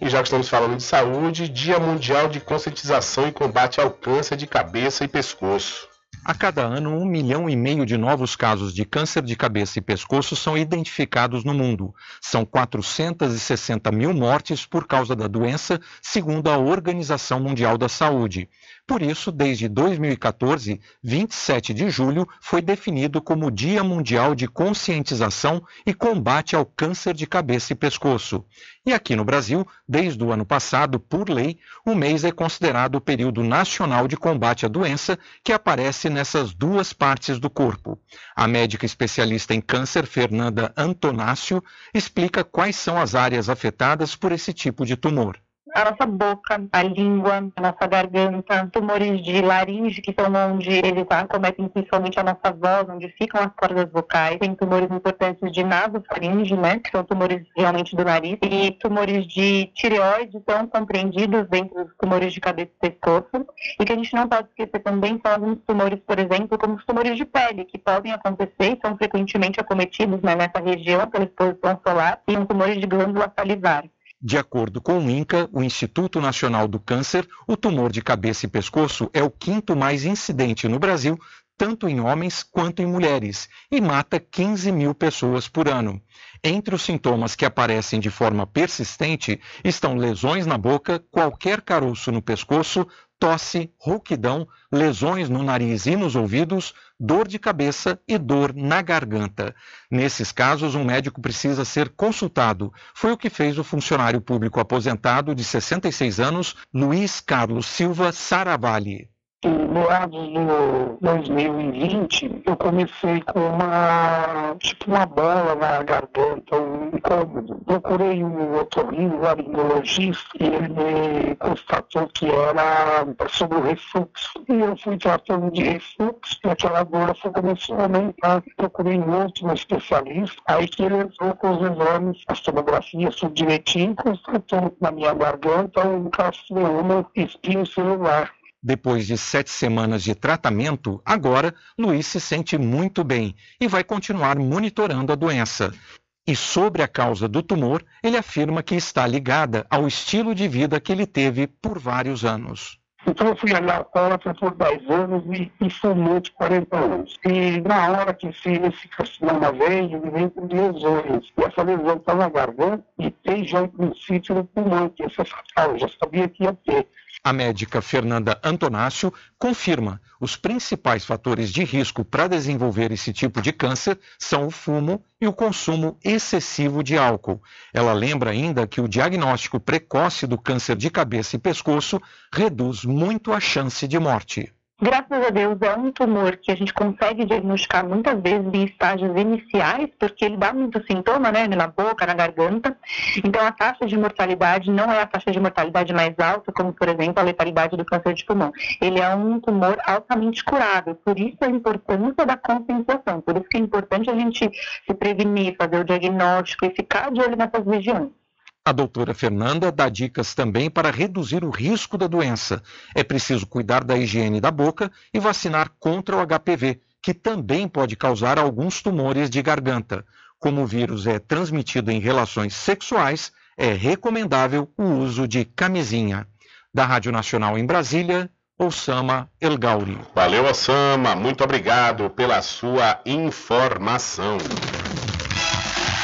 S3: e já que estamos falando de saúde, Dia Mundial de Conscientização e Combate ao Câncer de Cabeça e Pescoço.
S15: A cada ano, um milhão e meio de novos casos de câncer de cabeça e pescoço são identificados no mundo. São 460 mil mortes por causa da doença, segundo a Organização Mundial da Saúde. Por isso, desde 2014, 27 de julho foi definido como Dia Mundial de Conscientização e Combate ao Câncer de Cabeça e Pescoço. E aqui no Brasil, desde o ano passado, por lei, o mês é considerado o período nacional de combate à doença, que aparece nessas duas partes do corpo. A médica especialista em câncer, Fernanda Antonácio, explica quais são as áreas afetadas por esse tipo de tumor
S25: a nossa boca, a língua, a nossa garganta, tumores de laringe, que são onde eles acometem principalmente a nossa voz, onde ficam as cordas vocais. Tem tumores importantes de nasofaringe, né, que são tumores realmente do nariz, e tumores de tireoide são compreendidos dentro dos tumores de cabeça e pescoço. E que a gente não pode esquecer também são alguns tumores, por exemplo, como os tumores de pele, que podem acontecer e são frequentemente acometidos né, nessa região pela exposição solar, e são tumores de glândula salivar.
S15: De acordo com o INCA, o Instituto Nacional do Câncer, o tumor de cabeça e pescoço é o quinto mais incidente no Brasil, tanto em homens quanto em mulheres, e mata 15 mil pessoas por ano. Entre os sintomas que aparecem de forma persistente estão lesões na boca, qualquer caroço no pescoço, tosse, rouquidão, lesões no nariz e nos ouvidos, dor de cabeça e dor na garganta. Nesses casos, um médico precisa ser consultado. Foi o que fez o funcionário público aposentado de 66 anos, Luiz Carlos Silva Saravalli.
S26: Em meados do 2020, eu comecei com uma, tipo uma bola na garganta, um incômodo. Procurei um otorrino, laringologista, e ele me constatou que era sobre o refluxo. E eu fui tratando de refluxo, e aquela dor foi começou a aumentar. Procurei um outro especialista, aí que ele entrou com os exames, a tomografia, tudo direitinho, constatou na minha garganta um carcinoma espinho celular.
S15: Depois de sete semanas de tratamento, agora Luiz se sente muito bem e vai continuar monitorando a doença. E sobre a causa do tumor, ele afirma que está ligada ao estilo de vida que ele teve por vários anos.
S26: Então eu fui alcoólatra por 10 anos e, e fumante 40 anos. E na hora que esse, esse carcinoma veio, ele veio com lesões. E essa lesão está na garganta e tem já um princípio no pulmão, que é fatal, eu já sabia que ia ter.
S15: A médica Fernanda Antonácio confirma os principais fatores de risco para desenvolver esse tipo de câncer são o fumo e o consumo excessivo de álcool. Ela lembra ainda que o diagnóstico precoce do câncer de cabeça e pescoço reduz muito a chance de morte.
S25: Graças a Deus é um tumor que a gente consegue diagnosticar muitas vezes em estágios iniciais, porque ele dá muito sintoma, né, na boca, na garganta. Então a taxa de mortalidade não é a taxa de mortalidade mais alta, como por exemplo a letalidade do câncer de pulmão. Ele é um tumor altamente curável, por isso a importância da conscientização, por isso que é importante a gente se prevenir, fazer o diagnóstico e ficar de olho nessas regiões.
S15: A doutora Fernanda dá dicas também para reduzir o risco da doença. É preciso cuidar da higiene da boca e vacinar contra o HPV, que também pode causar alguns tumores de garganta. Como o vírus é transmitido em relações sexuais, é recomendável o uso de camisinha. Da Rádio Nacional em Brasília, Osama El Gauri.
S3: Valeu, Osama. Muito obrigado pela sua informação.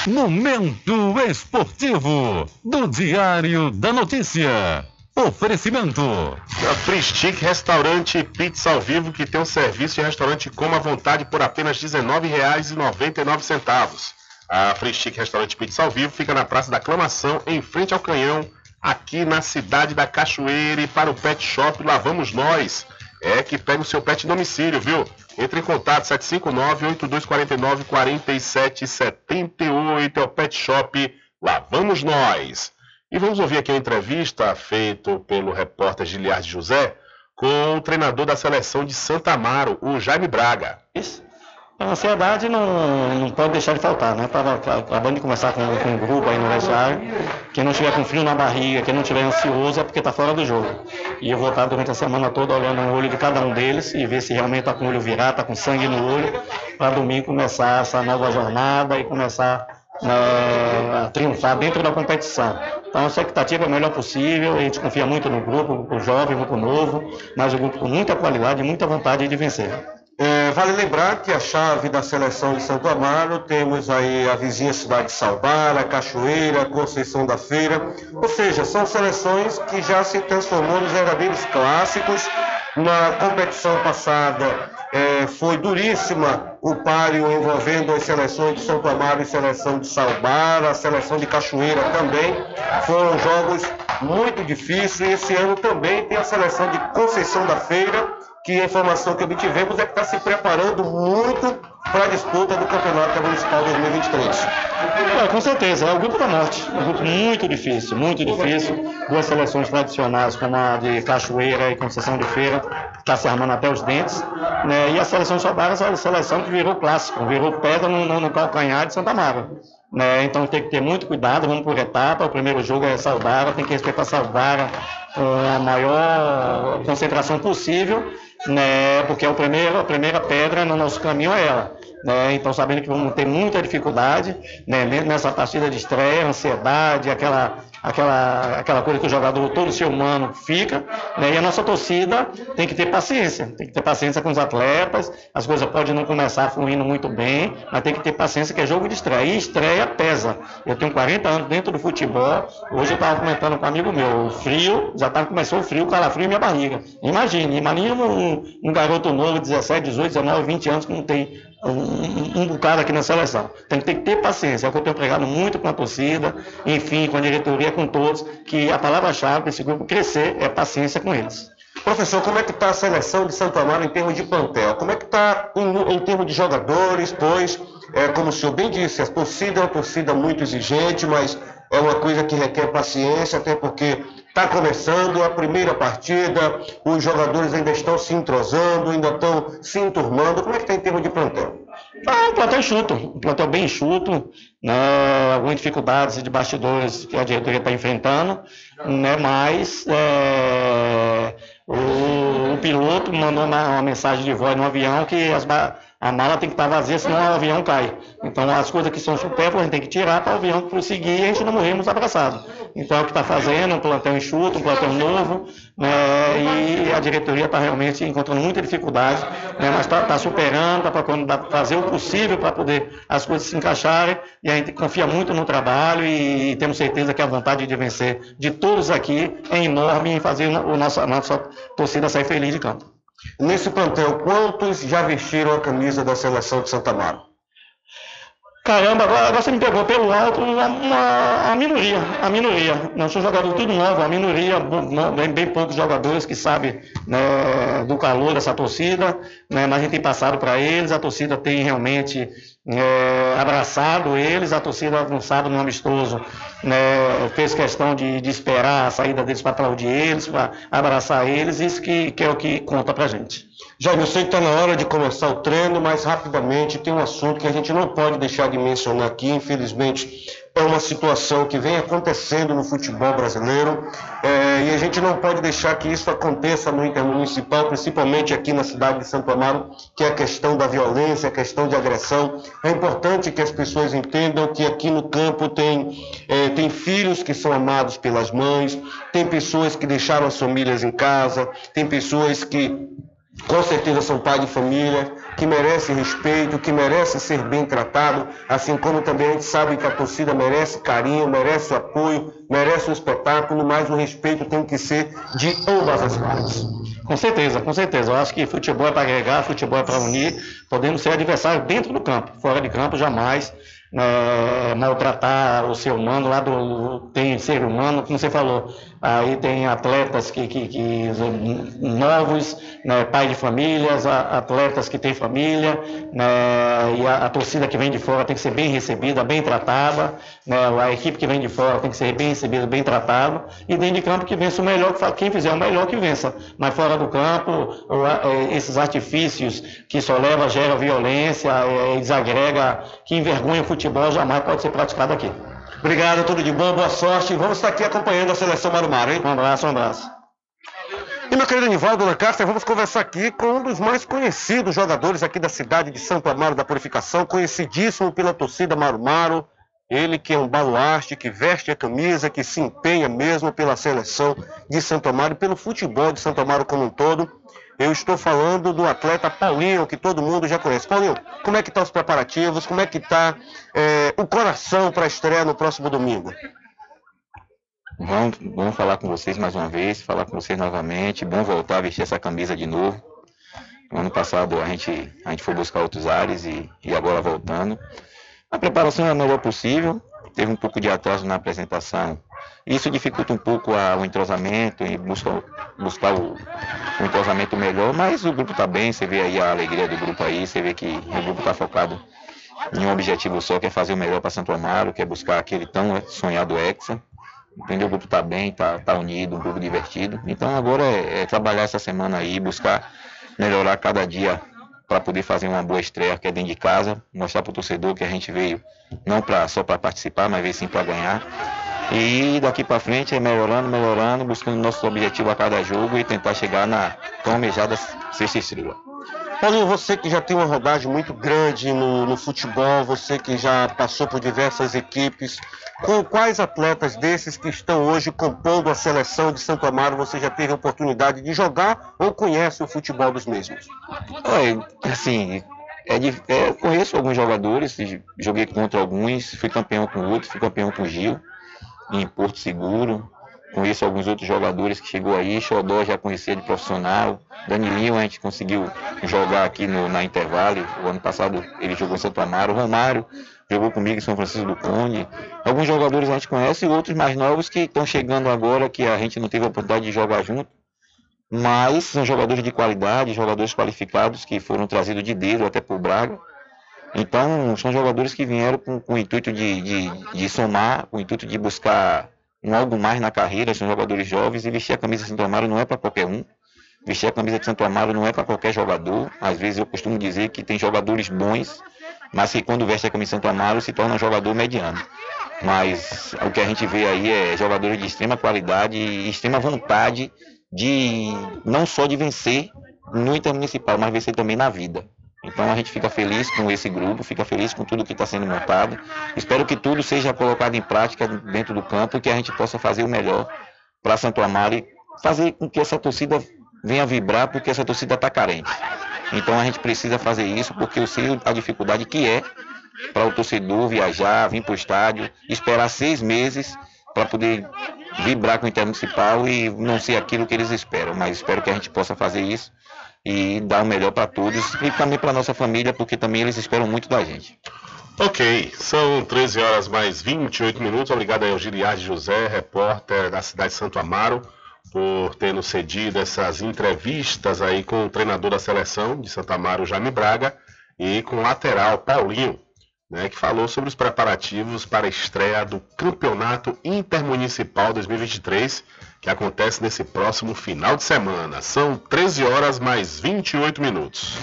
S15: Momento Esportivo do Diário da Notícia. Oferecimento.
S3: A Free Stick Restaurante Pizza ao Vivo, que tem um serviço de restaurante como à vontade por apenas R$ 19,99. A Free Stick Restaurante Pizza ao Vivo fica na Praça da Aclamação, em frente ao Canhão, aqui na cidade da Cachoeira. E para o Pet Shop, lá vamos nós. É que pega o seu pet domicílio, viu? Entre em contato 759-8249-4778, é o Pet Shop, lá vamos nós. E vamos ouvir aqui a entrevista feita pelo repórter Giliard José com o treinador da seleção de Santa Amaro, o Jaime Braga.
S27: Isso. A ansiedade não, não pode deixar de faltar, né? Acabando de começar com, com um grupo aí no vestiário. Quem não tiver com frio na barriga, quem não tiver ansioso é porque está fora do jogo. E eu vou estar durante a semana toda olhando o olho de cada um deles e ver se realmente está com o olho virado, está com sangue no olho, para domingo começar essa nova jornada e começar uh, a triunfar dentro da competição. Então a expectativa é a melhor possível, a gente confia muito no grupo, grupo jovem, grupo novo, mas o grupo com muita qualidade e muita vontade de vencer.
S28: É, vale lembrar que a chave da seleção de Santo Amaro temos aí a vizinha cidade de Salbara, Cachoeira, Conceição da Feira, ou seja, são seleções que já se transformou nos verdadeiros clássicos. Na competição passada é, foi duríssima o páreo envolvendo as seleções de Santo Amaro e seleção de Salbara, a seleção de Cachoeira também. Foram jogos muito difíceis e esse ano também tem a seleção de Conceição da Feira que a informação que obtivemos é que está se preparando muito para a disputa do Campeonato Municipal 2023.
S27: É, com certeza, é o grupo da morte, um grupo muito difícil, muito difícil. Duas seleções tradicionais, como a de Cachoeira e Conceição de Feira, está se armando até os dentes. Né? E a seleção de Sobaras é a seleção que virou clássico, virou pedra no, no, no calcanhar de Santa Mara. Né? Então tem que ter muito cuidado, vamos por etapa. O primeiro jogo é Saudara, tem que respeitar Saudara com a maior concentração possível né, porque é o primeiro, a primeira pedra no nosso caminho é ela. Né? então sabendo que vamos ter muita dificuldade né? nessa partida de estreia, ansiedade, aquela aquela, aquela coisa que o jogador, todo ser humano fica, né? e a nossa torcida tem que ter paciência, tem que ter paciência com os atletas, as coisas podem não começar fluindo muito bem, mas tem que ter paciência que é jogo de estreia, e estreia pesa. Eu tenho 40 anos dentro do futebol, hoje eu estava comentando com um amigo meu, o frio, já tava, começou o frio, o calafrio em minha barriga. Imagine, imagine um, um garoto novo, 17, 18, 19, 20 anos, que não tem um, um, bocado aqui na seleção. Tem que ter paciência, é o que eu tenho pregado muito com a torcida, enfim, com a diretoria, com todos, que a palavra-chave para esse grupo crescer é paciência com eles.
S21: Professor, como é que está a seleção de Santo Amaro em termos de plantel? Como é que está em, em, termos de jogadores? Pois, é, como o senhor bem disse, a torcida é uma torcida muito exigente, mas é uma coisa que requer paciência, até porque Está começando a primeira partida, os jogadores ainda estão se entrosando, ainda estão se enturmando. Como é que está em termos de plantel?
S27: Ah, um plantel enxuto, um plantel bem enxuto, né, algumas dificuldades de bastidores que a diretoria está enfrentando, né, mas é, o, o, piloto mandou uma, uma, mensagem de voz no avião que as, a mala tem que estar vazia, senão o avião cai. Então as coisas que são supérfluas a gente tem que tirar para o avião prosseguir e a gente não morrermos abraçados. Então é o que está fazendo, um plantel enxuto, um plantel novo, né, e a diretoria está realmente encontrando muita dificuldade, né, mas está tá superando, está procurando fazer o possível para poder as coisas se encaixarem, e a gente confia muito no trabalho e, e temos certeza que a vontade de vencer de todos aqui é enorme em fazer o nosso, a nossa torcida sair feliz de campo.
S21: Nesse plantel, quantos já vestiram a camisa da seleção de Santa Mara?
S27: Caramba, agora, você me pegou pelo alto a minoria, a minoria. Não sou jogador tudo novo, a minoria, bem, bem poucos jogadores que sabem né, do calor dessa torcida, né, mas a gente tem passado para eles, a torcida tem realmente é, abraçado eles, a torcida avançada no amistoso né, fez questão de, de, esperar a saída deles para aplaudir eles, para abraçar eles, isso que, que é o que conta para gente.
S21: Jair, eu sei que está na hora de começar o treino, mas rapidamente tem um assunto que a gente não pode deixar de mencionar aqui, infelizmente é uma situação que vem acontecendo no futebol brasileiro é, e a gente não pode deixar que isso aconteça no intermunicipal, principalmente aqui na cidade de Santo Amaro, que é a questão da violência, a questão de agressão. É importante que as pessoas entendam que aqui no campo tem, é, tem filhos que são amados pelas mães, tem pessoas que deixaram as famílias em casa, tem pessoas que com certeza são pai de família, que merece respeito, que merece ser bem tratado, assim como também a gente sabe que a torcida merece carinho, merece apoio, merece um espetáculo, mas o respeito tem que ser de ambas as partes.
S27: Com certeza, com certeza. Eu acho que futebol é para agregar, futebol é para unir. Podemos ser adversários dentro do campo, fora de campo jamais é, maltratar o ser humano, lá do, tem ser humano, como você falou, aí tem atletas que, que, que novos, né, pai de famílias, atletas que têm família, né, e a, a, torcida que vem de fora tem que ser bem recebida, bem tratada, né, a equipe que vem de fora tem que ser bem recebida, bem tratada, e dentro de campo que vença o melhor, quem fizer o melhor que vença, mas fora do campo, é, esses artifícios que só leva, gera violência, é, desagrega, que envergonha o futebol, futebol jamais pode ser praticado aqui.
S21: Obrigado, tudo de bom, boa sorte. Vamos estar aqui acompanhando a seleção Marumaro, hein?
S27: Um abraço, um abraço.
S21: E meu querido Nivaldo Lancaster, vamos conversar aqui com um dos mais conhecidos jogadores aqui da cidade de Santo Amaro da Purificação, conhecidíssimo pela torcida Marumaro. Ele que é um baluarte, que veste a camisa, que se empenha mesmo pela seleção de Santo Amaro e pelo futebol de Santo Amaro como um todo. Eu estou falando do atleta Paulinho, que todo mundo já conhece. Paulinho, como é que estão tá os preparativos? Como é que está é, o coração para a estreia no próximo domingo?
S29: Bom, bom falar com vocês mais uma vez, falar com vocês novamente. Bom voltar a vestir essa camisa de novo. No ano passado a gente, a gente foi buscar outros ares e, e agora voltando. A preparação é a melhor possível. Teve um pouco de atraso na apresentação isso dificulta um pouco a, o entrosamento e busca, buscar o, o entrosamento melhor, mas o grupo está bem, você vê aí a alegria do grupo aí, você vê que o grupo está focado em um objetivo só, que é fazer o melhor para Santo Amaro, que é buscar aquele tão sonhado Hexa. Entendeu? O grupo está bem, está tá unido, um grupo divertido. Então agora é, é trabalhar essa semana aí, buscar melhorar cada dia para poder fazer uma boa estreia que é dentro de casa, mostrar para o torcedor que a gente veio não pra, só para participar, mas veio sim para ganhar. E daqui para frente é melhorando, melhorando, buscando nosso objetivo a cada jogo e tentar chegar na tão almejada sexta estrela.
S30: Paulinho, você que já tem uma rodagem muito grande no, no futebol, você que já passou por diversas equipes, com quais atletas desses que estão hoje compondo a seleção de Santo Amaro você já teve a oportunidade de jogar ou conhece o futebol dos mesmos?
S29: Olha, assim, é, é, eu conheço alguns jogadores, joguei contra alguns, fui campeão com outros, fui campeão com o Gil, em Porto Seguro. Conheço alguns outros jogadores que chegou aí, Xodó já conhecia de profissional, Danilinho a gente conseguiu jogar aqui no, na Intervale, o ano passado ele jogou em Santo Amaro, Romário jogou comigo em São Francisco do Conde. Alguns jogadores a gente conhece e outros mais novos que estão chegando agora, que a gente não teve a oportunidade de jogar junto. Mas são jogadores de qualidade, jogadores qualificados que foram trazidos de dedo até por Braga. Então, são jogadores que vieram com, com o intuito de, de, de somar, com o intuito de buscar um algo mais na carreira. São jogadores jovens e vestir a camisa de Santo Amaro não é para qualquer um. Vestir a camisa de Santo Amaro não é para qualquer jogador. Às vezes eu costumo dizer que tem jogadores bons, mas que quando veste a camisa de Santo Amaro se torna um jogador mediano. Mas o que a gente vê aí é jogadores de extrema qualidade e extrema vontade de não só de vencer no Intermunicipal, mas vencer também na vida. Então a gente fica feliz com esse grupo, fica feliz com tudo que está sendo montado. Espero que tudo seja colocado em prática dentro do campo e que a gente possa fazer o melhor para Santo Amaro e fazer com que essa torcida venha vibrar, porque essa torcida está carente. Então a gente precisa fazer isso, porque eu sei a dificuldade que é para o torcedor viajar, vir para o estádio, esperar seis meses para poder vibrar com o Intermunicipal e não ser aquilo que eles esperam. Mas espero que a gente possa fazer isso e dar o melhor para todos e também para nossa família, porque também eles esperam muito da gente.
S3: Ok, são 13 horas mais 28 minutos. Obrigado aí ao Giliardi José, repórter da cidade de Santo Amaro, por ter nos cedido essas entrevistas aí com o treinador da seleção de Santo Amaro, Jaime Braga, e com o lateral Paulinho, né, que falou sobre os preparativos para a estreia do Campeonato Intermunicipal 2023, que acontece nesse próximo final de semana. São 13 horas mais 28 minutos.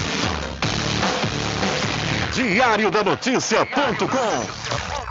S4: Diário da Notícia.com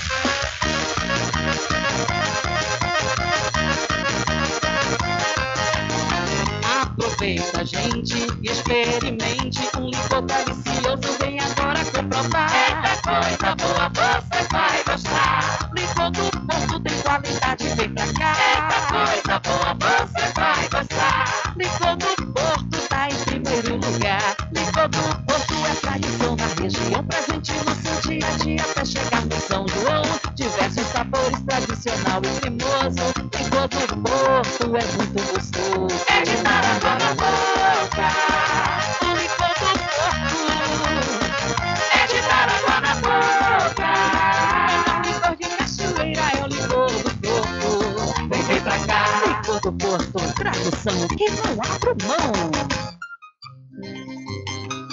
S7: Aproveita, gente, e experimente um licor delicioso. Vem agora comprovar. Eita coisa boa, você vai gostar. Licor do Porto tem qualidade, vem pra cá. Eita coisa boa, lugar. Licor do Porto é tradição na região, presente no seu dia a dia até chegar no São João. Diversos sabores, tradicional e cremoso. Licor do Porto é muito gostoso. É de dar na boca. O licor do Porto é de dar água na boca. Licor de cachoeira, é o licor do Porto. Vem, vem pra cá. Licor do Porto, tradução que não abro mão.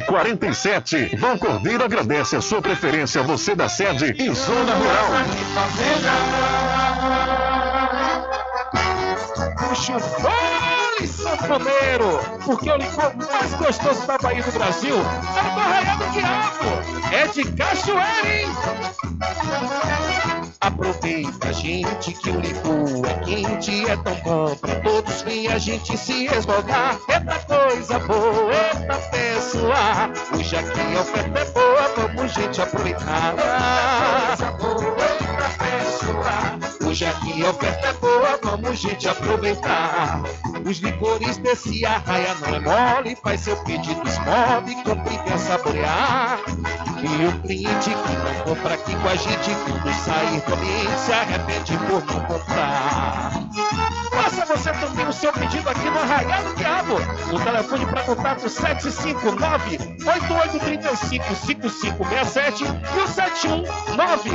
S4: 1147. Vão Cordeiro agradece a sua preferência, você da sede e zona rural.
S17: Puxa, vale sanfoneiro! Porque o licor mais gostoso da Bahia do Brasil é do Arraial do Quiabo! É de cachoeira, hein? Aproveita, gente, que o licor é quente, é tão bom pra todos vir a gente se esmogar. Eita coisa boa, eita pessoa! Hoje aqui a oferta é boa, vamos, gente, aproveitar. Coisa boa, eita pessoa! Hoje aqui a oferta é boa, vamos, gente, aproveitar. Os licores desse arraia não é mole, faz seu pedido esmobe, compre e saborear. E o cliente que não compra aqui com a gente, quando sair do ambiente, se arrepende por não comprar. Faça você também o seu pedido aqui no Arraial do Diabo. O telefone para contato 759 8835 5567 e o 719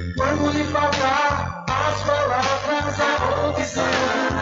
S14: Quando lhe faltar as palavras, a opção.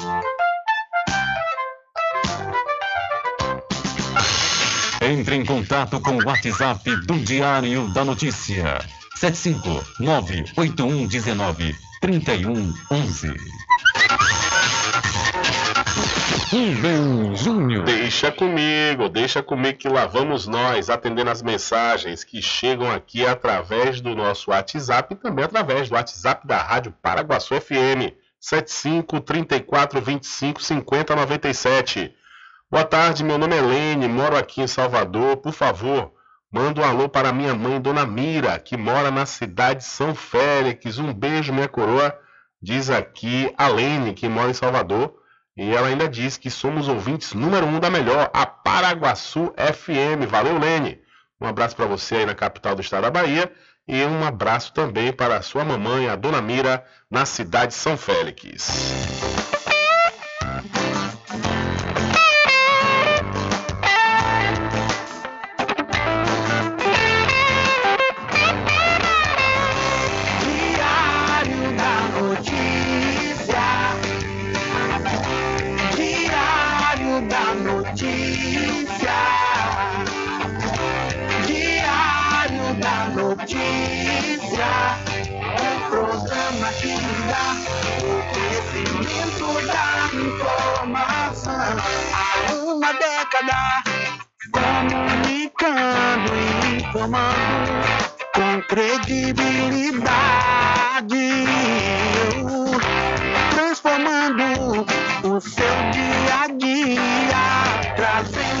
S4: Entre em contato com o WhatsApp do Diário da Notícia. 759-8119-3111. Rubem Júnior.
S3: Deixa comigo, deixa comigo que lá vamos nós atendendo as mensagens que chegam aqui através do nosso WhatsApp e também através do WhatsApp da Rádio Paraguaçu FM 75 34 25 50 97. Boa tarde, meu nome é Lene, moro aqui em Salvador. Por favor, manda um alô para minha mãe, Dona Mira, que mora na cidade de São Félix. Um beijo, minha coroa. Diz aqui a Lene, que mora em Salvador. E ela ainda diz que somos ouvintes número um da melhor, a Paraguaçu FM. Valeu, Lene. Um abraço para você aí na capital do estado da Bahia. E um abraço também para a sua mamãe, a Dona Mira, na cidade de São Félix.
S14: Década. Comunicando e informando com credibilidade, transformando o seu dia a dia, trazendo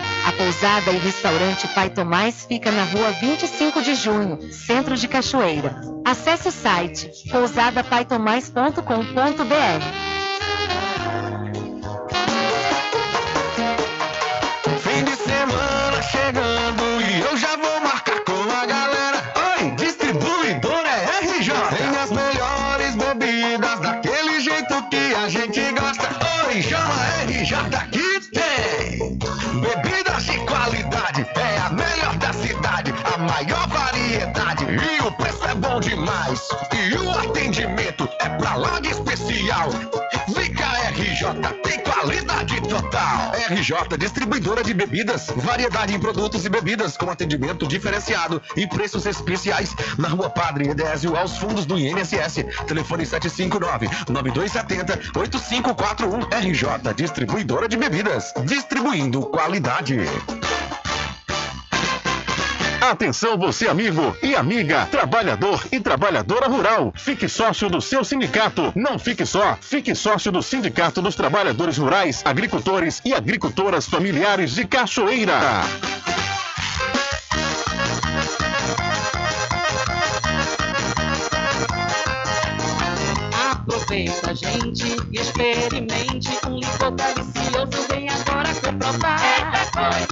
S12: A pousada e restaurante Pai Tomás fica na rua 25 de junho, centro de Cachoeira. Acesse o site pousadapaitomais.com.br.
S18: especial. Fica RJ, tem qualidade total. RJ, distribuidora de bebidas, variedade em produtos e bebidas com atendimento diferenciado e preços especiais na Rua Padre Edésio, aos fundos do INSS. Telefone 759-9270-8541. RJ, distribuidora de bebidas, distribuindo qualidade.
S4: Atenção você amigo e amiga, trabalhador e trabalhadora rural. Fique sócio do seu sindicato. Não fique só, fique sócio do Sindicato dos Trabalhadores Rurais, Agricultores e Agricultoras Familiares de Cachoeira.
S7: Aproveita, gente, e experimente um licor delicioso. Vem agora comprovar. É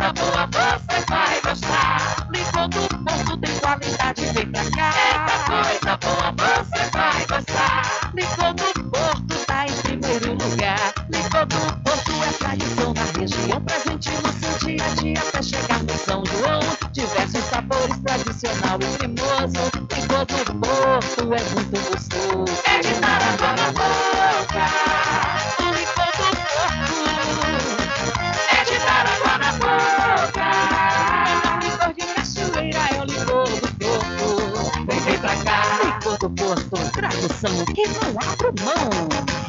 S7: vem pra cá. É coisa boa, você vai gostar. Licor do Porto tá em primeiro lugar. Licor do Porto é tradição na região, presente no seu dia a dia até chegar no São João. Diversos sabores, tradicional e cremoso. Licor Porto é muito gostoso. É de dar água na boca. Tradução que não abro mão.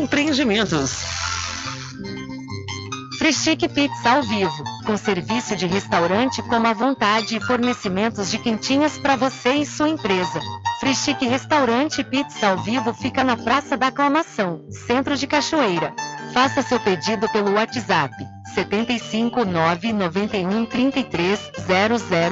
S10: Empreendimentos.
S12: Frischique Pizza ao vivo, com serviço de restaurante como à vontade e fornecimentos de quentinhas para você e sua empresa. Frischique Restaurante Pizza ao vivo fica na Praça da Aclamação, Centro de Cachoeira. Faça seu pedido pelo WhatsApp 75 991 33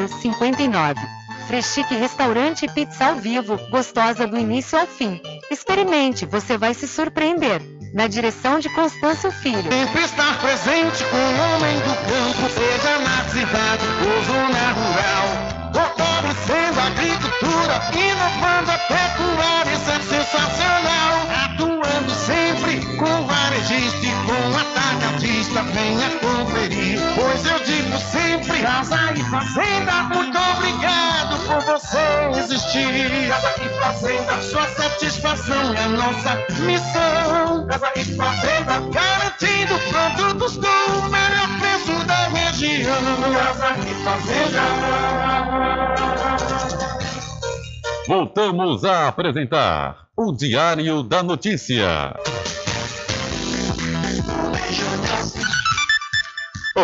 S12: 0059. Freschique Restaurante e Pizza ao vivo, gostosa do início ao fim. Experimente, você vai se surpreender. Na direção de Constâncio Filho.
S14: Sempre estar presente com o homem do campo, seja na cidade ou zona rural. Fortalecendo a agricultura, inovando a pecuária, isso é sensacional. Atuando sempre com varejista e com atacadista, venha conferir. Pois eu digo sempre, casa e fazenda, muito obrigado por você existir. Casa e fazenda, sua satisfação é nossa missão. Casa e fazenda, garantindo produtos com o melhor preço da região. Casa e fazenda.
S4: Voltamos a apresentar o Diário da Notícia.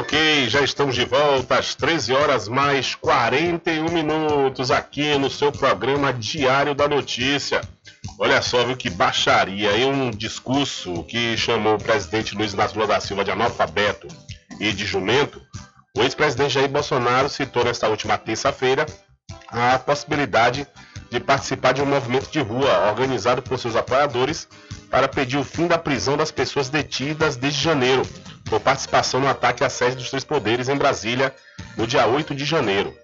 S3: Ok, já estamos de volta às 13 horas mais 41 minutos aqui no seu programa Diário da Notícia. Olha só, viu que baixaria. Aí um discurso que chamou o presidente Luiz Inácio Lula da Silva de analfabeto e de jumento. O ex-presidente Jair Bolsonaro citou nesta última terça-feira a possibilidade de participar de um movimento de rua organizado por seus apoiadores para pedir o fim da prisão das pessoas detidas desde janeiro, por participação no ataque à sede dos Três Poderes em Brasília, no dia 8 de janeiro.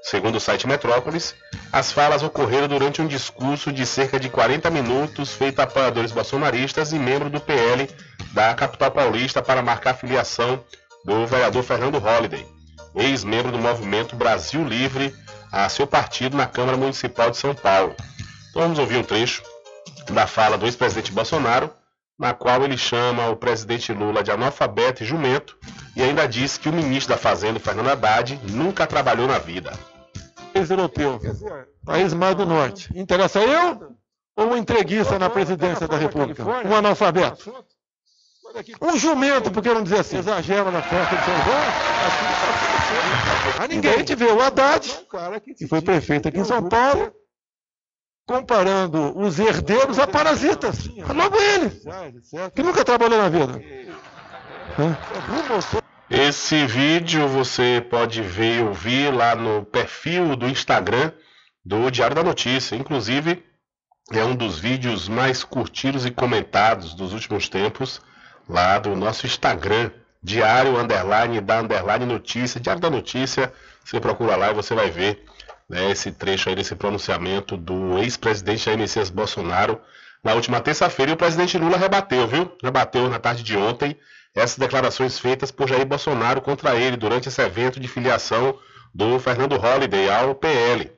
S3: Segundo o site Metrópolis, as falas ocorreram durante um discurso de cerca de 40 minutos feito a apoiadores bolsonaristas e membro do PL da capital paulista para marcar a filiação do vereador Fernando Holliday, ex-membro do movimento Brasil Livre, a seu partido na Câmara Municipal de São Paulo. Então vamos ouvir um trecho da fala do ex-presidente Bolsonaro, na qual ele chama o presidente Lula de analfabeto e jumento e ainda diz que o ministro da Fazenda, Fernando Haddad, nunca trabalhou na vida
S31: país europeu, país mais do norte. Interessa eu ou um entreguista na presidência da República? Um analfabeto? Um jumento, por que não dizer assim? Exagera na festa de São João? A ninguém. A gente vê o Haddad, que foi prefeito aqui em São Paulo, comparando os herdeiros a parasitas. Logo ele, que nunca trabalhou na vida.
S3: Esse vídeo você pode ver e ouvir lá no perfil do Instagram do Diário da Notícia. Inclusive, é um dos vídeos mais curtidos e comentados dos últimos tempos lá do nosso Instagram, Diário Underline da Underline Notícia, Diário da Notícia. Você procura lá e você vai ver né, esse trecho aí desse pronunciamento do ex-presidente Jair Messias Bolsonaro na última terça-feira. E o presidente Lula rebateu, viu? Rebateu na tarde de ontem essas declarações feitas por Jair Bolsonaro contra ele durante esse evento de filiação do Fernando Holliday ao PL.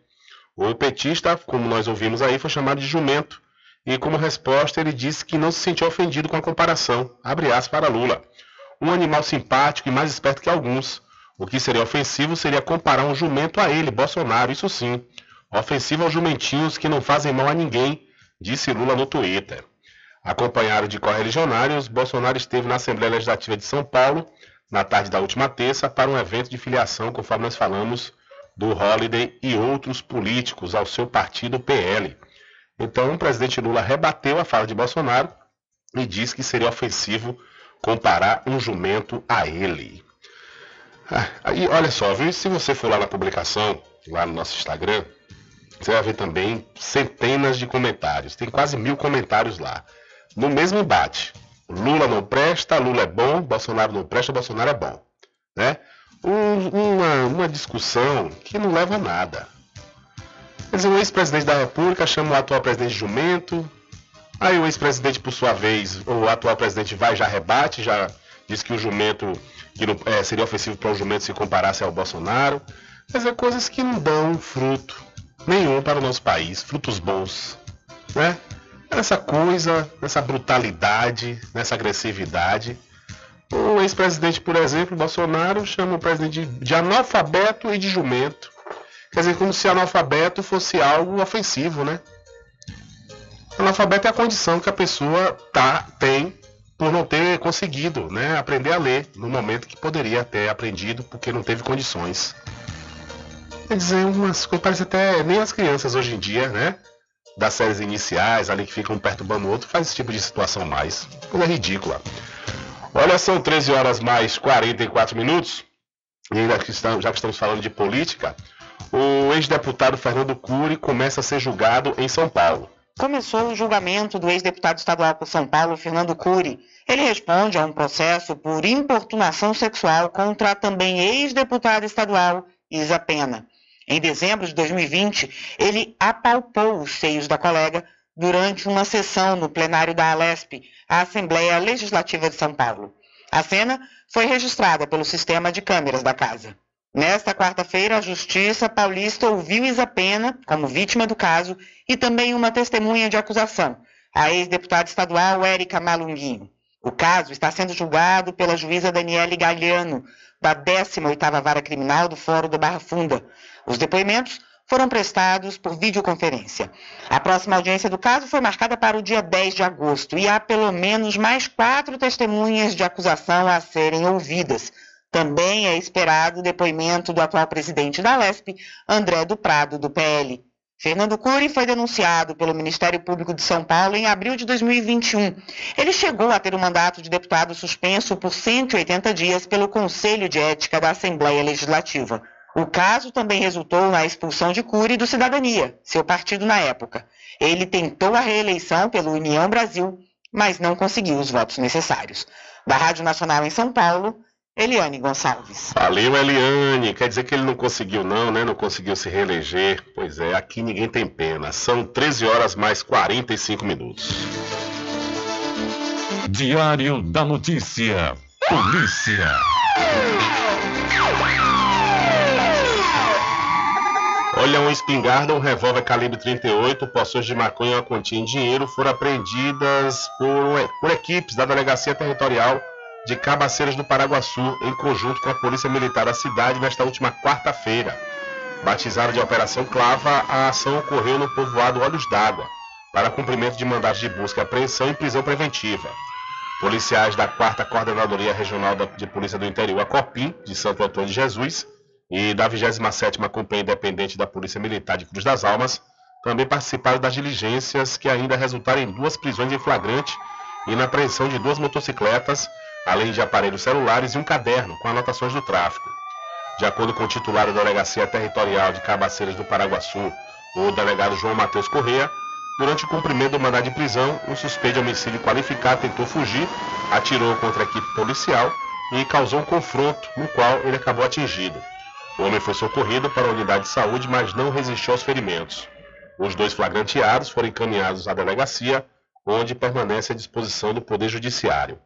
S3: O petista, como nós ouvimos aí, foi chamado de jumento e, como resposta, ele disse que não se sentiu ofendido com a comparação. Abre aspas para Lula. Um animal simpático e mais esperto que alguns. O que seria ofensivo seria comparar um jumento a ele, Bolsonaro, isso sim. Ofensivo aos jumentinhos que não fazem mal a ninguém, disse Lula no Twitter. Acompanhado de correligionários, Bolsonaro esteve na Assembleia Legislativa de São Paulo na tarde da última terça para um evento de filiação, conforme nós falamos, do Holliday e outros políticos ao seu partido PL. Então, o presidente Lula rebateu a fala de Bolsonaro e disse que seria ofensivo comparar um jumento a ele. Ah, aí, olha só, viu? se você for lá na publicação, lá no nosso Instagram, você vai ver também centenas de comentários. Tem quase mil comentários lá no mesmo embate. Lula não presta, Lula é bom, Bolsonaro não presta, Bolsonaro é bom. Né? Um, uma, uma discussão que não leva a nada. Quer dizer, o ex-presidente da República chama o atual presidente de jumento, aí o ex-presidente, por sua vez, o atual presidente vai já rebate, já diz que o jumento que não, é, seria ofensivo para o jumento se comparasse ao Bolsonaro. Quer dizer, coisas que não dão fruto nenhum para o nosso país, frutos bons. Né? nessa coisa, nessa brutalidade, nessa agressividade. O ex-presidente, por exemplo, Bolsonaro, chama o presidente de analfabeto e de jumento. Quer dizer, como se analfabeto fosse algo ofensivo, né? Analfabeto é a condição que a pessoa tá, tem por não ter conseguido né, aprender a ler no momento que poderia ter aprendido porque não teve condições. Quer dizer, umas coisas, parece até nem as crianças hoje em dia, né? das séries iniciais, ali que ficam perturbando o outro, faz esse tipo de situação mais. Coisa ridícula. Olha, são 13 horas mais 44 minutos. E ainda que estamos, já que estamos falando de política, o ex-deputado Fernando Cury começa a ser julgado em São Paulo.
S32: Começou o julgamento do ex-deputado estadual por São Paulo, Fernando Cury. Ele responde a um processo por importunação sexual contra a também ex-deputada estadual Isa Pena. Em dezembro de 2020, ele apalpou os seios da colega durante uma sessão no plenário da Alesp, a Assembleia Legislativa de São Paulo. A cena foi registrada pelo sistema de câmeras da casa. Nesta quarta-feira, a Justiça Paulista ouviu Isa Pena como vítima do caso e também uma testemunha de acusação, a ex-deputada estadual Érica Malunguinho. O caso está sendo julgado pela juíza Daniele Galhano, da 18ª Vara Criminal do Fórum do Barra Funda, os depoimentos foram prestados por videoconferência. A próxima audiência do caso foi marcada para o dia 10 de agosto e há pelo menos mais quatro testemunhas de acusação a serem ouvidas. Também é esperado o depoimento do atual presidente da LESP, André do Prado, do PL. Fernando Cury foi denunciado pelo Ministério Público de São Paulo em abril de 2021. Ele chegou a ter o mandato de deputado suspenso por 180 dias pelo Conselho de Ética da Assembleia Legislativa. O caso também resultou na expulsão de Cury do Cidadania, seu partido na época. Ele tentou a reeleição pelo União Brasil, mas não conseguiu os votos necessários. Da Rádio Nacional em São Paulo, Eliane Gonçalves.
S3: Valeu, Eliane. Quer dizer que ele não conseguiu, não, né? Não conseguiu se reeleger. Pois é, aqui ninguém tem pena. São 13 horas mais 45 minutos.
S4: Diário da Notícia. Polícia.
S3: Olha, uma espingarda, um revólver calibre 38, poções de maconha e uma quantia em dinheiro foram apreendidas por, por equipes da Delegacia Territorial de Cabaceiras do Paraguaçu, em conjunto com a Polícia Militar da cidade, nesta última quarta-feira. Batizada de Operação Clava, a ação ocorreu no povoado Olhos d'Água, para cumprimento de mandados de busca apreensão e prisão preventiva. Policiais da 4 Coordenadoria Regional de Polícia do Interior, a COPIM, de Santo Antônio de Jesus, e da 27ª Companhia Independente da Polícia Militar de Cruz das Almas, também participaram das diligências que ainda resultaram em duas prisões em flagrante e na apreensão de duas motocicletas além de aparelhos celulares e um caderno com anotações do tráfico. De acordo com o titular da Delegacia Territorial de Cabaceiras do Paraguaçu, o delegado João Matheus Correia, durante o cumprimento do mandado de prisão, um suspeito de homicídio qualificado tentou fugir, atirou contra a equipe policial e causou um confronto, no qual ele acabou atingido. O homem foi socorrido para a unidade de saúde, mas não resistiu aos ferimentos. Os dois flagranteados foram encaminhados à delegacia, onde permanece à disposição do Poder Judiciário.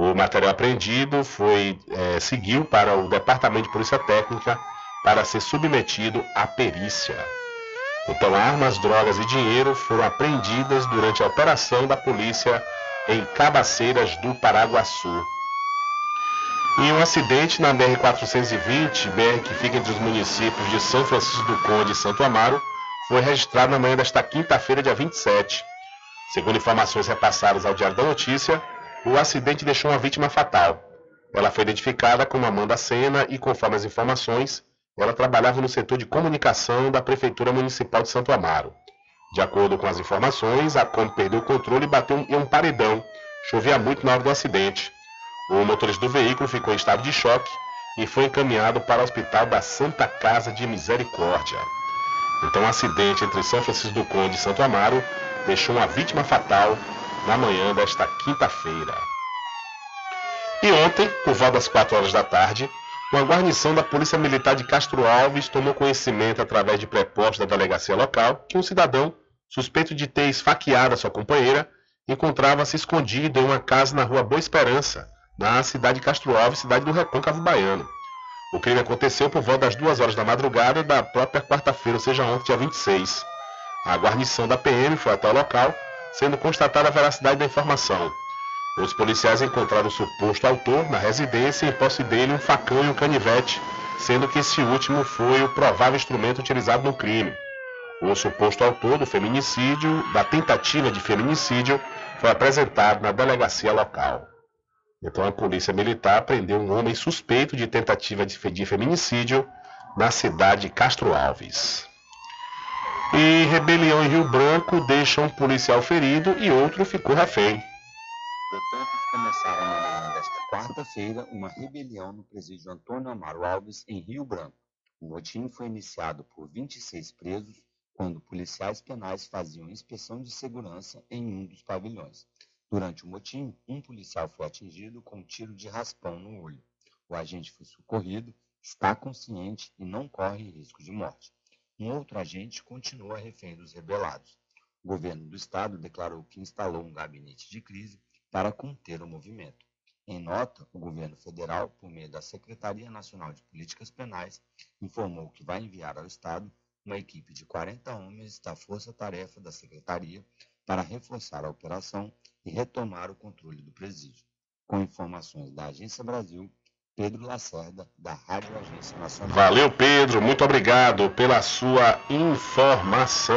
S3: O material apreendido foi é, seguiu para o Departamento de Polícia Técnica para ser submetido à perícia. Então, armas, drogas e dinheiro foram apreendidas durante a operação da polícia em Cabaceiras do Paraguaçu. E um acidente na BR-420, BR que fica entre os municípios de São Francisco do Conde e Santo Amaro, foi registrado na manhã desta quinta-feira, dia 27. Segundo informações repassadas ao Diário da Notícia, o acidente deixou uma vítima fatal. Ela foi identificada como Amanda Sena e, conforme as informações, ela trabalhava no setor de comunicação da Prefeitura Municipal de Santo Amaro. De acordo com as informações, a Kombi perdeu o controle e bateu em um paredão. Chovia muito na hora do acidente. O motorista do veículo ficou em estado de choque e foi encaminhado para o hospital da Santa Casa de Misericórdia. Então, o um acidente entre São Francisco do Conde e Santo Amaro deixou uma vítima fatal na manhã desta quinta-feira. E ontem, por volta das 4 horas da tarde, uma guarnição da Polícia Militar de Castro Alves tomou conhecimento através de prepostos da delegacia local que um cidadão, suspeito de ter esfaqueado a sua companheira, encontrava-se escondido em uma casa na rua Boa Esperança, na cidade de Castro Alves, cidade do Recôncavo Baiano. O crime aconteceu por volta das 2 horas da madrugada da própria quarta-feira, ou seja, ontem, dia 26. A guarnição da PM foi até o local sendo constatada a veracidade da informação. Os policiais encontraram o suposto autor na residência e em posse dele um facão e um canivete, sendo que esse último foi o provável instrumento utilizado no crime. O suposto autor do feminicídio, da tentativa de feminicídio, foi apresentado na delegacia local. Então a polícia militar prendeu um homem suspeito de tentativa de feminicídio na cidade de Castro Alves. E rebelião em Rio Branco deixa um policial ferido e outro ficou refém.
S33: Portanto, começaram na manhã desta quarta-feira uma rebelião no presídio Antônio Amaro Alves, em Rio Branco. O motim foi iniciado por 26 presos quando policiais penais faziam inspeção de segurança em um dos pavilhões. Durante o motim, um policial foi atingido com um tiro de raspão no olho. O agente foi socorrido, está consciente e não corre risco de morte. Um outro agente continua refém dos rebelados. O governo do estado declarou que instalou um gabinete de crise para conter o movimento. Em nota, o governo federal, por meio da Secretaria Nacional de Políticas Penais, informou que vai enviar ao estado uma equipe de 40 homens da força-tarefa da secretaria para reforçar a operação e retomar o controle do presídio. Com informações da Agência Brasil, Pedro Lacerda, da Rádio Agência Nacional.
S3: Valeu, Pedro. Muito obrigado pela sua informação.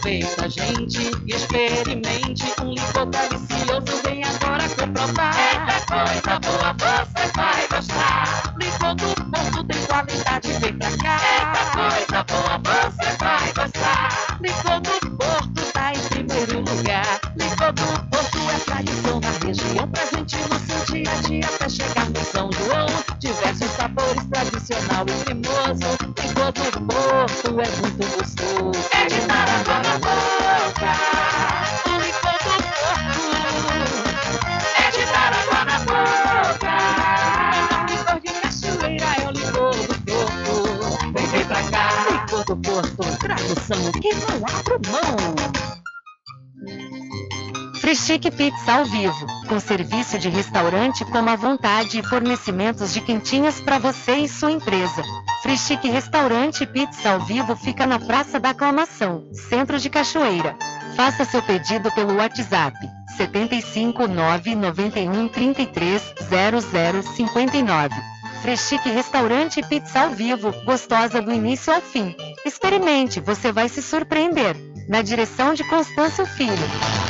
S7: Aproveita, gente, e experimente um licor delicioso.
S12: Pizza ao vivo, com serviço de restaurante como à vontade e fornecimentos de quentinhas para você e sua empresa. Frischique Restaurante Pizza ao vivo fica na Praça da Aclamação, Centro de Cachoeira. Faça seu pedido pelo WhatsApp 75 991 33 0059. Freschique Restaurante Pizza ao vivo, gostosa do início ao fim. Experimente, você vai se surpreender. Na direção de Constâncio Filho.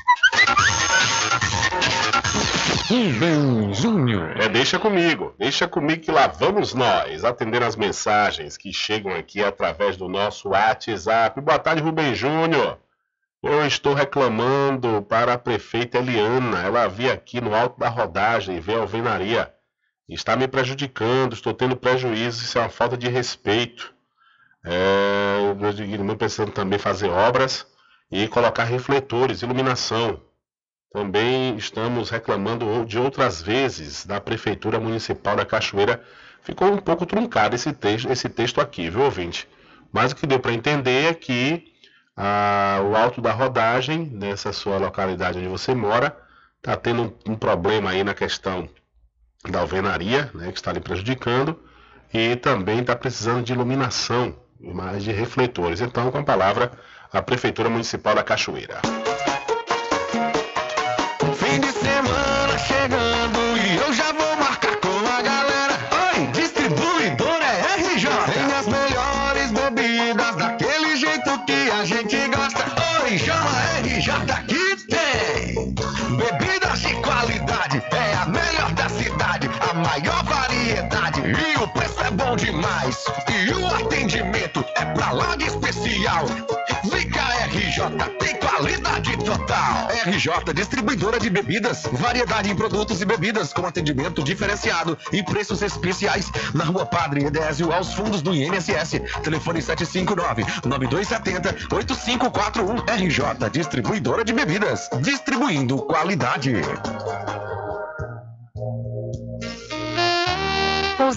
S4: Rubem Júnior.
S3: É, deixa comigo, deixa comigo que lá vamos nós, atendendo as mensagens que chegam aqui através do nosso WhatsApp. Boa tarde, Rubem Júnior. Eu estou reclamando para a prefeita Eliana. Ela havia aqui no alto da rodagem, vê a alvenaria. Está me prejudicando, estou tendo prejuízo, isso é uma falta de respeito. É, meus irmãos precisando também fazer obras e colocar refletores, iluminação. Também estamos reclamando de outras vezes da Prefeitura Municipal da Cachoeira. Ficou um pouco truncado esse texto, esse texto aqui, viu, ouvinte? Mas o que deu para entender é que ah, o alto da rodagem, nessa sua localidade onde você mora, está tendo um, um problema aí na questão da alvenaria, né, que está lhe prejudicando, e também está precisando de iluminação, mais de refletores. Então, com a palavra, a Prefeitura Municipal da Cachoeira.
S14: Fim especial. Fica RJ, tem qualidade total.
S18: RJ Distribuidora de Bebidas. Variedade em produtos e bebidas com atendimento diferenciado e preços especiais. Na rua Padre Edésio, aos fundos do INSS. Telefone 759-9270-8541. RJ Distribuidora de Bebidas. Distribuindo qualidade.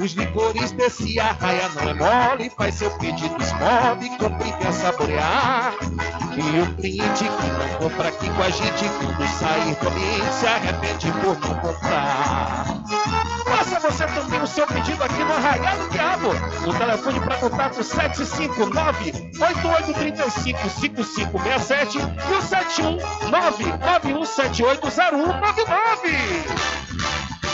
S17: Os licores desse arraia não é mole, faz seu pedido, esmove, compre e saborear. E o cliente que não compra aqui com a gente, quando sair do ambiente, se arrepende por não comprar. Faça você também o seu pedido aqui no Arraial do Diabo. O telefone para contato 759-8835-5567 e o 719-9178-0199.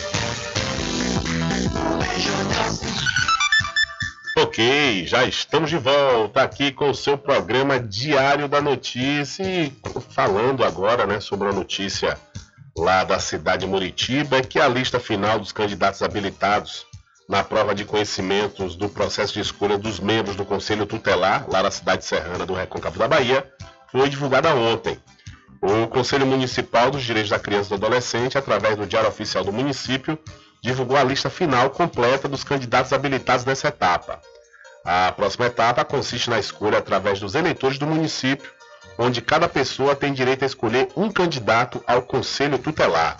S3: Ok, já estamos de volta aqui com o seu programa Diário da Notícia e falando agora né, sobre a notícia lá da cidade de Muritiba, é que a lista final dos candidatos habilitados na prova de conhecimentos do processo de escolha dos membros do Conselho Tutelar, lá na cidade serrana do Recôncavo da Bahia, foi divulgada ontem. O Conselho Municipal dos Direitos da Criança e do Adolescente, através do Diário Oficial do Município, divulgou a lista final completa dos candidatos habilitados nessa etapa. A próxima etapa consiste na escolha através dos eleitores do município, onde cada pessoa tem direito a escolher um candidato ao Conselho Tutelar.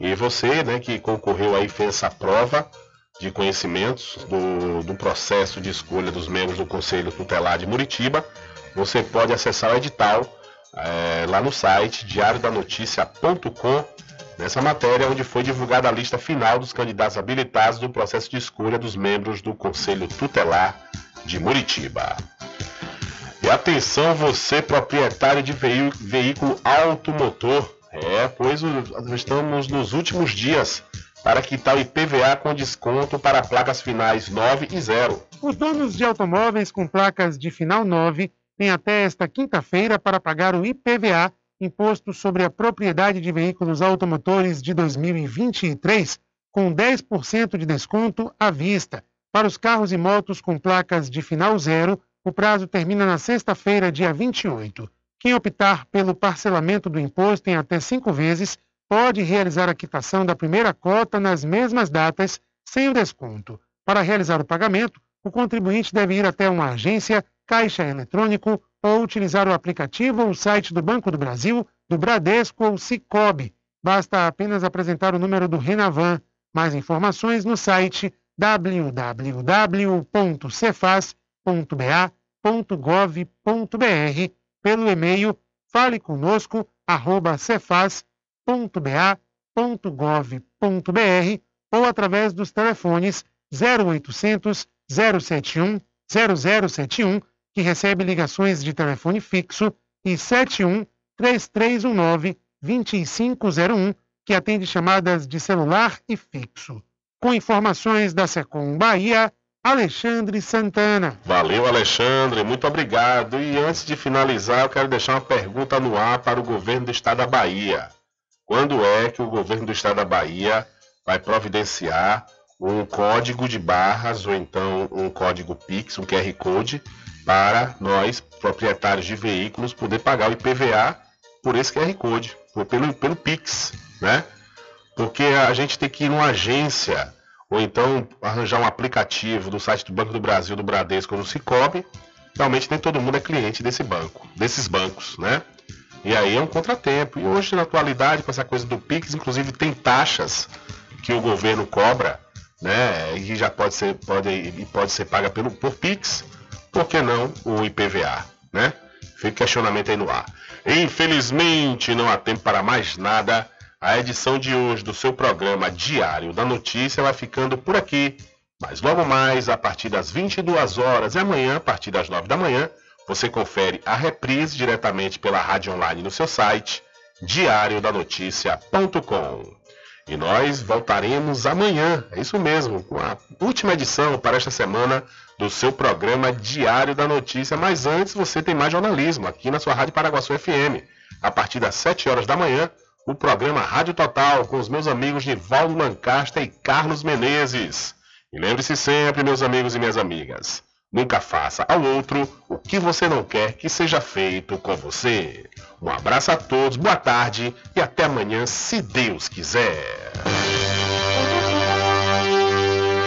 S3: E você, né, que concorreu aí, fez essa prova de conhecimentos do, do processo de escolha dos membros do Conselho Tutelar de Muritiba, você pode acessar o edital é, lá no site diariodanoticia.com nessa matéria onde foi divulgada a lista final dos candidatos habilitados no processo de escolha dos membros do Conselho Tutelar de Muritiba. E atenção você proprietário de veí- veículo automotor, é, pois estamos nos últimos dias para quitar o IPVA com desconto para placas finais 9 e 0.
S24: Os donos de automóveis com placas de final 9 têm até esta quinta-feira para pagar o IPVA, Imposto sobre a Propriedade de Veículos Automotores de 2023, com 10% de desconto à vista. Para os carros e motos com placas de final 0, o prazo termina na sexta-feira, dia 28. Quem optar pelo parcelamento do imposto em até cinco vezes pode realizar a quitação da primeira cota nas mesmas datas, sem o desconto. Para realizar o pagamento, o contribuinte deve ir até uma agência, caixa eletrônico ou utilizar o aplicativo ou site do Banco do Brasil, do Bradesco ou Cicobi. Basta apenas apresentar o número do Renavan. Mais informações no site www.cefaz.ba.gov.br pelo e-mail faleconosco@cefaz.ba.gov.br ou através dos telefones 0800 071 0071 que recebe ligações de telefone fixo e 71 3319 2501 que atende chamadas de celular e fixo. Com informações da Secom Bahia, Alexandre Santana.
S3: Valeu, Alexandre, muito obrigado. E antes de finalizar, eu quero deixar uma pergunta no ar para o governo do estado da Bahia. Quando é que o governo do estado da Bahia vai providenciar um código de barras ou então um código Pix, um QR Code, para nós, proprietários de veículos, poder pagar o IPVA por esse QR Code, por- pelo, pelo Pix, né? Porque a gente tem que ir numa agência ou então arranjar um aplicativo do site do Banco do Brasil, do Bradesco ou do Cicobi. Realmente nem todo mundo é cliente desse banco, desses bancos, né? E aí é um contratempo. E hoje, na atualidade, com essa coisa do Pix, inclusive tem taxas que o governo cobra, né? E já pode ser, pode, pode ser paga pelo, por Pix, por que não o IPVA, né? Fica questionamento aí no ar. Infelizmente, não há tempo para mais nada. A edição de hoje do seu programa Diário da Notícia vai ficando por aqui. Mas logo mais, a partir das 22 horas e amanhã, a partir das 9 da manhã, você confere a reprise diretamente pela rádio online no seu site diariodanoticia.com. E nós voltaremos amanhã, é isso mesmo, com a última edição para esta semana do seu programa Diário da Notícia. Mas antes você tem mais jornalismo aqui na sua Rádio Paraguaçu FM. A partir das 7 horas da manhã, o programa Rádio Total com os meus amigos Nivaldo Lancasta e Carlos Menezes. E lembre-se sempre, meus amigos e minhas amigas, nunca faça ao outro o que você não quer que seja feito com você. Um abraço a todos, boa tarde e até amanhã, se Deus quiser.